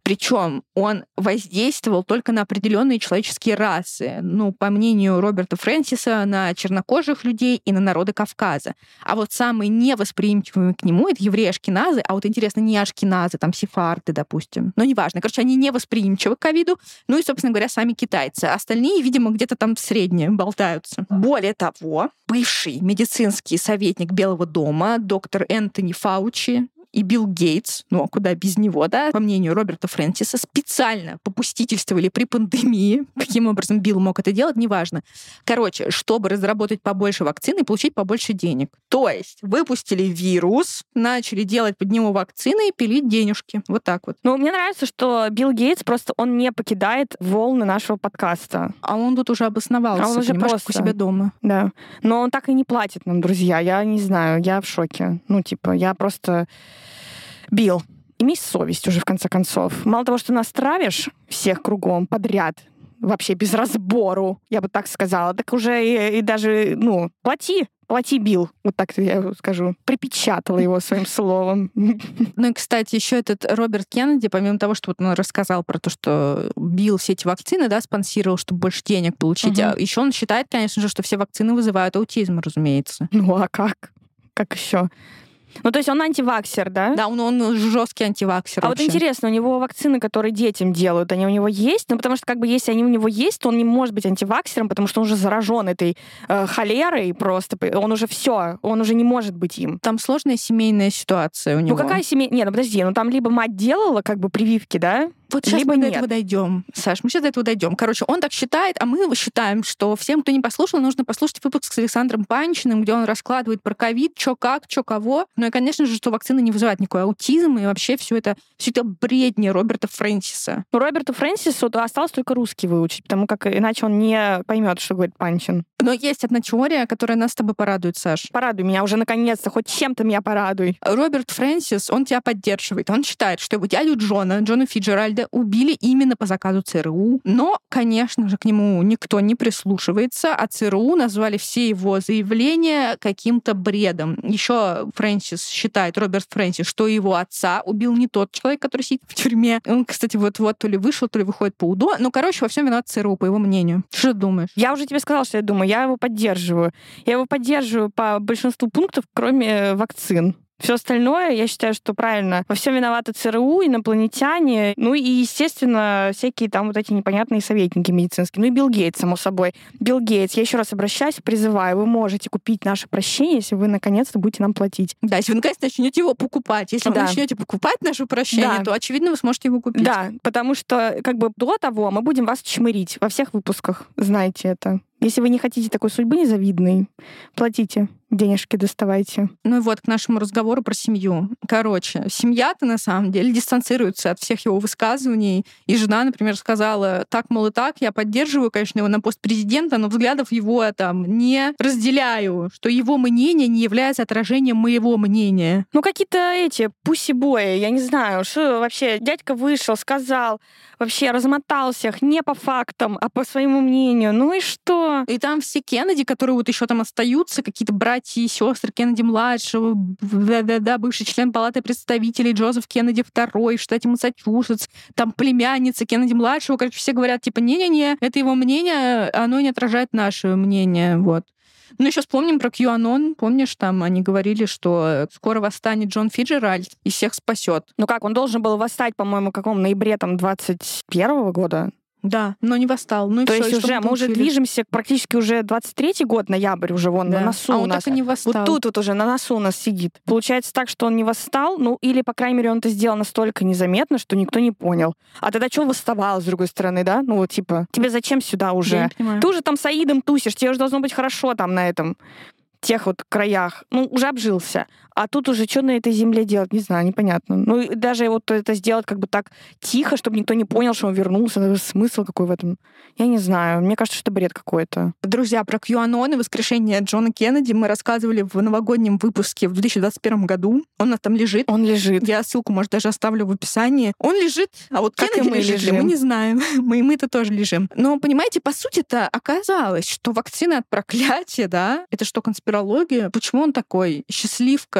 Причем он воздействовал только на определенные человеческие расы. Ну, по мнению Роберта Фрэнсиса, на чернокожих людей и на народы Кавказа. А вот самые невосприимчивые к нему — это евреи ашкеназы, а вот интересно, не ашкеназы, там сефарды, допустим. Но неважно. Короче, они невосприимчивы к ковиду. Ну и, собственно говоря, сами китайцы. Остальные, видимо, где-то там средние болтаются. Более того, бывший медицинский советник Белого дома, доктор Энтони Фаучи, и Билл Гейтс, ну а куда без него, да, по мнению Роберта Фрэнсиса, специально попустительствовали при пандемии. Каким образом Билл мог это делать, неважно. Короче, чтобы разработать побольше вакцин и получить побольше денег. То есть выпустили вирус, начали делать под него вакцины и пилить денежки. Вот так вот. Ну, мне нравится, что Билл Гейтс просто он не покидает волны нашего подкаста. А он тут уже обосновался, А он уже просто- у себя дома. Да. Но он так и не платит нам, друзья. Я не знаю, я в шоке. Ну, типа, я просто... Билл, имей совесть уже, в конце концов. Мало того, что нас травишь всех кругом подряд, вообще без разбору, я бы так сказала, так уже и, и даже, ну, плати, плати, Билл. Вот так я скажу. Припечатала его своим словом. Ну и, кстати, еще этот Роберт Кеннеди, помимо того, что вот он рассказал про то, что бил все эти вакцины, да, спонсировал, чтобы больше денег получить, Мгм. а еще он считает, конечно же, что все вакцины вызывают аутизм, разумеется. Ну, а как? Как еще? Ну, то есть он антиваксер, да? Да, он, он жесткий антиваксер. А вот вообще. интересно, у него вакцины, которые детям делают, они у него есть? Ну, потому что, как бы, если они у него есть, то он не может быть антиваксером, потому что он уже заражен этой э, холерой просто. Он уже все, он уже не может быть им. Там сложная семейная ситуация у него. Ну, какая семья... Нет, ну, подожди, ну, там либо мать делала, как бы, прививки, да? Вот сейчас либо мы до нет. этого дойдем. Саш, мы сейчас до этого дойдем. Короче, он так считает, а мы считаем, что всем, кто не послушал, нужно послушать выпуск с Александром Панчиным, где он раскладывает про ковид, что как, что кого. Ну и, конечно же, что вакцины не вызывают никакой аутизм, и вообще все это, все это бредни Роберта Фрэнсиса. Ну, Роберту Фрэнсису осталось только русский выучить, потому как иначе он не поймет, что говорит Панчин. Но есть одна теория, которая нас с тобой порадует, Саш. Порадуй меня уже наконец-то, хоть чем-то меня порадуй. Роберт Фрэнсис, он тебя поддерживает. Он считает, что его дядю Джона, Джона Фиджеральда, убили именно по заказу ЦРУ. Но, конечно же, к нему никто не прислушивается, а ЦРУ назвали все его заявления каким-то бредом. Еще Фрэнсис считает, Роберт Фрэнсис, что его отца убил не тот человек, который сидит в тюрьме. Он, кстати, вот-вот то ли вышел, то ли выходит по УДО. Ну, короче, во всем виноват ЦРУ, по его мнению. Что думаешь? Я уже тебе сказала, что я думаю. Я его поддерживаю. Я его поддерживаю по большинству пунктов, кроме э, вакцин. Все остальное, я считаю, что правильно. Во всем виноваты ЦРУ, инопланетяне, ну и, естественно, всякие там вот эти непонятные советники медицинские. Ну и Билл Гейтс, само собой. Билл Гейтс, я еще раз обращаюсь, призываю, вы можете купить наше прощение, если вы наконец-то будете нам платить. Да, если вы наконец начнете его покупать. Если Да. вы начнете покупать наше прощение, Да. то, очевидно, вы сможете его купить. Да, потому что как бы до того мы будем вас чмырить во всех выпусках. Знаете это. Если вы не хотите такой судьбы незавидной, платите денежки доставайте. Ну и вот к нашему разговору про семью. Короче, семья-то на самом деле дистанцируется от всех его высказываний. И жена, например, сказала, так, мол, и так, я поддерживаю, конечно, его на пост президента, но взглядов его там не разделяю, что его мнение не является отражением моего мнения. Ну какие-то эти пуси-бои, я не знаю, что вообще дядька вышел, сказал, вообще размотал всех не по фактам, а по своему мнению. Ну и что? И там все Кеннеди, которые вот еще там остаются, какие-то братья и сестры Кеннеди младшего, да, да, да, бывший член Палаты представителей Джозеф Кеннеди второй в штате Массачусетс, там племянница Кеннеди младшего, короче, все говорят типа не-не-не, это его мнение, оно не отражает наше мнение, вот. Ну, еще вспомним про QAnon. Помнишь, там они говорили, что скоро восстанет Джон Фиджеральд и всех спасет. Ну как, он должен был восстать, по-моему, в каком ноябре там 21 года? Да, но не восстал. Ну, То и есть всё, и уже что мы уже движемся практически уже 23-й год, ноябрь уже вон Да. на носу а у он нас. так и не восстал. Вот тут вот уже на носу у нас сидит. Получается так, что он не восстал, ну или, по крайней мере, он это сделал настолько незаметно, что никто не понял. А тогда что восставал, с другой стороны, да? Ну вот типа, тебе зачем сюда уже? Ты уже там с Аидом тусишь, тебе уже должно быть хорошо там на этом тех вот краях. Ну, уже обжился. А тут уже что на этой земле делать, не знаю, непонятно. Ну, и даже вот это сделать как бы так тихо, чтобы никто не понял, что он вернулся. Ну, Смысл какой в этом? Я не знаю. Мне кажется, что это бред какой-то. Друзья, про QAnon и воскрешение Джона Кеннеди мы рассказывали в новогоднем выпуске в 2021 году. Он у нас там лежит. Он лежит. Я ссылку, может, даже оставлю в описании. Он лежит, а вот Как и Кеннеди мы лежит лежим. мы не знаем. Мы, мы-то тоже лежим. Но, понимаете, по сути-то оказалось, что вакцина от проклятия, да, это что, конспирология? Почему он такой? Счастливка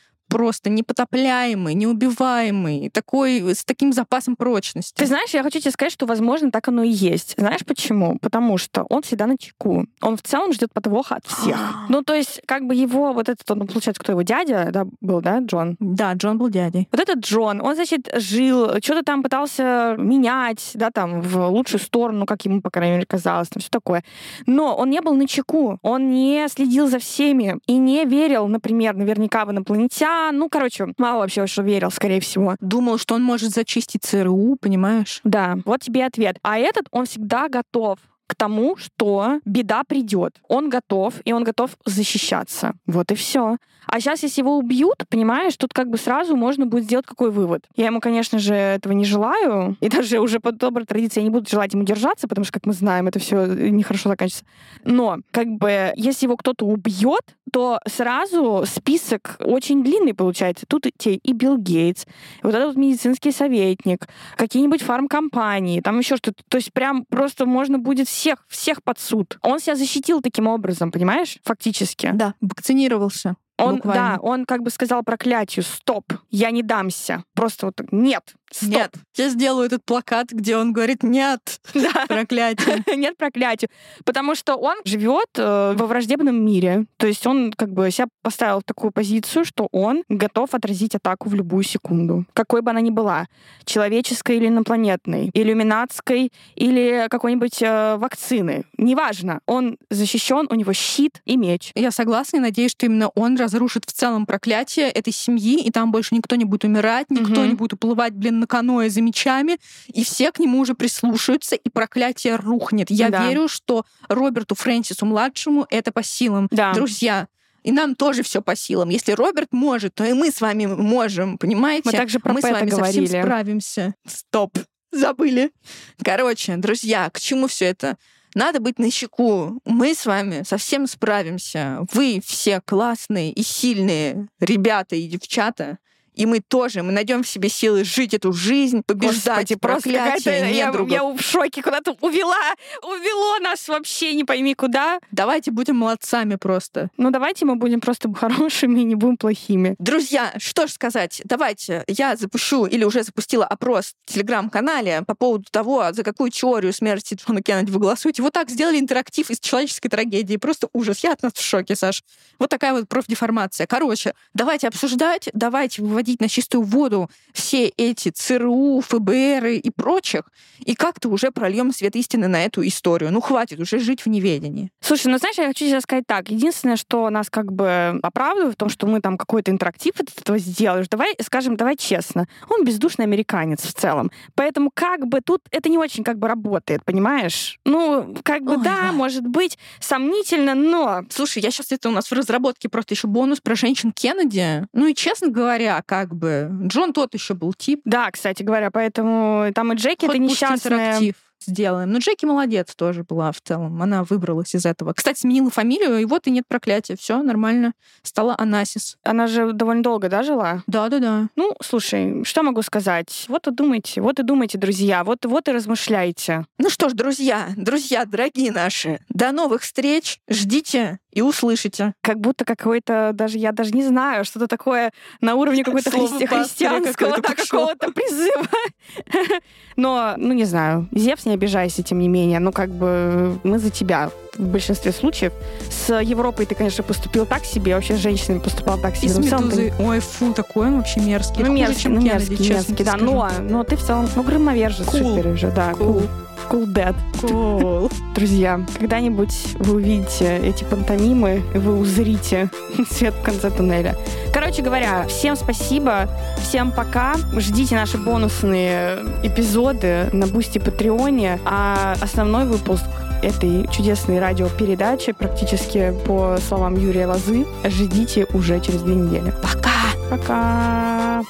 просто непотопляемый, неубиваемый, такой с таким запасом прочности. Ты знаешь, я хочу тебе сказать, что, возможно, так оно и есть. Знаешь почему? Потому что он всегда на чеку. Он в целом ждет подвоха от всех. ну, то есть, как бы его, вот этот, ну, получается, кто его дядя, да, был, да, Джон? Да, Джон был дядей. Вот этот Джон, он, значит, жил, что-то там пытался менять, да, там, в лучшую сторону, как ему, по крайней мере, казалось, там, все такое. Но он не был на чеку, он не следил за всеми и не верил, например, наверняка в инопланетян. Ну, короче, мало вообще, что верил, скорее всего. Думал, что он может зачистить ЦРУ, понимаешь? Да, вот тебе ответ. А этот, он всегда готов к тому, что беда придет. Он готов, и он готов защищаться. Вот и все. А сейчас, если его убьют, понимаешь, тут как бы сразу можно будет сделать какой вывод. Я ему, конечно же, этого не желаю. И даже уже по доброй традиции я не буду желать ему держаться, потому что, как мы знаем, это все нехорошо заканчивается. Но, как бы, если его кто-то убьет, то сразу список очень длинный получается. Тут те и Билл Гейтс, и вот этот вот медицинский советник, какие-нибудь фармкомпании, там еще что-то. То есть прям просто можно будет всех, всех под суд. Он себя защитил таким образом, понимаешь? Фактически. Да, вакцинировался. Он, буквально. да, он как бы сказал проклятию, стоп, я не дамся. Просто вот нет, стоп. Нет, я сделаю этот плакат, где он говорит «нет, Да. проклятие». Нет проклятию. Потому что он живет э, во враждебном мире. То есть он как бы себя поставил в такую позицию, что он готов отразить атаку в любую секунду. Какой бы она ни была. Человеческой или инопланетной. Иллюминатской или какой-нибудь э, вакцины. Неважно. Он защищен, у него щит и меч. Я согласна и надеюсь, что именно он разрушит в целом проклятие этой семьи, и там больше никто не будет умирать, никто не будет уплывать, блин, на каноэ за мечами, и все к нему уже прислушаются, и проклятие рухнет. Я Да. верю, что Роберту Фрэнсису-младшему это по силам. Да. Друзья, и нам тоже все по силам. Если Роберт может, то и мы с вами можем, понимаете? Мы также про мы с вами говорили. совсем справимся. Стоп, забыли. Короче, друзья, к чему все это? Надо быть на чеку. Мы с вами совсем справимся. Вы все классные и сильные ребята и девчата. И мы тоже, мы найдем в себе силы жить эту жизнь, побеждать Господи, просто какая-то... Я, я в шоке, куда-то увела, увело нас вообще не пойми куда. Давайте будем молодцами просто. Ну давайте мы будем просто хорошими и не будем плохими. Друзья, что ж сказать, давайте я запущу или уже запустила опрос в телеграм-канале по поводу того, за какую теорию смерти Джона Кеннеди вы голосуете. Вот так сделали интерактив из человеческой трагедии. Просто ужас. Я от нас в шоке, Саш. Вот такая вот профдеформация. Короче, давайте обсуждать, давайте выводить выводить на чистую воду все эти ЦРУ, ФБР и прочих, и как-то уже прольем свет истины на эту историю. Ну, хватит уже жить в неведении. Слушай, ну знаешь, я хочу сейчас сказать так. Единственное, что нас как бы оправдывает в том, что мы там какой-то интерактив от этого сделали. Давай скажем, давай честно. Он бездушный американец в целом. Поэтому как бы тут это не очень как бы работает, понимаешь? Ну, как бы Ой, да, да. может быть, сомнительно, но Слушай, я сейчас это у нас в разработке просто еще бонус про женщин Кеннеди. Ну и честно говоря, как бы Джон тот еще был тип. да, кстати говоря, поэтому там и Джеки Хоть это несчастная. интерактив сделаем. Но Джеки молодец тоже была в целом. Она выбралась из этого. Кстати, сменила фамилию, и вот и нет проклятия. Все нормально. Стала Анасис. Она же довольно долго, да, жила? Да-да-да. Ну, слушай, что могу сказать? Вот и думайте, вот и думайте, друзья, вот, вот и размышляйте. Ну что ж, друзья, друзья, дорогие наши, до новых встреч. Ждите и услышите. Как будто какой-то, даже я даже не знаю, что-то такое на уровне какой-то христи- христианского да, какого-то призыва. Но, ну не знаю, Зевс, не обижайся, тем не менее. Ну как бы мы за тебя в большинстве случаев. С Европой ты, конечно, поступил так себе, вообще с женщинами поступал так И себе. с Но в целом ты- Медузой. Ой, фу, такой он вообще мерзкий. Ну, Хуже, мерзкий, чем ну, Кеннеди, мерзкий, честно мерзкий, да. Но, но ты в целом, ну, громовержец Cool. теперь уже, да. Cool. Cool Dead. Cool. Друзья, когда-нибудь вы увидите эти пантомимы, и вы узрите свет в конце туннеля. Короче говоря, всем спасибо, всем пока. Ждите наши бонусные эпизоды на Boosty Patreon е, а основной выпуск этой чудесной радиопередачи, практически по словам Юрия Лозы, ждите уже через две недели. Пока. Пока!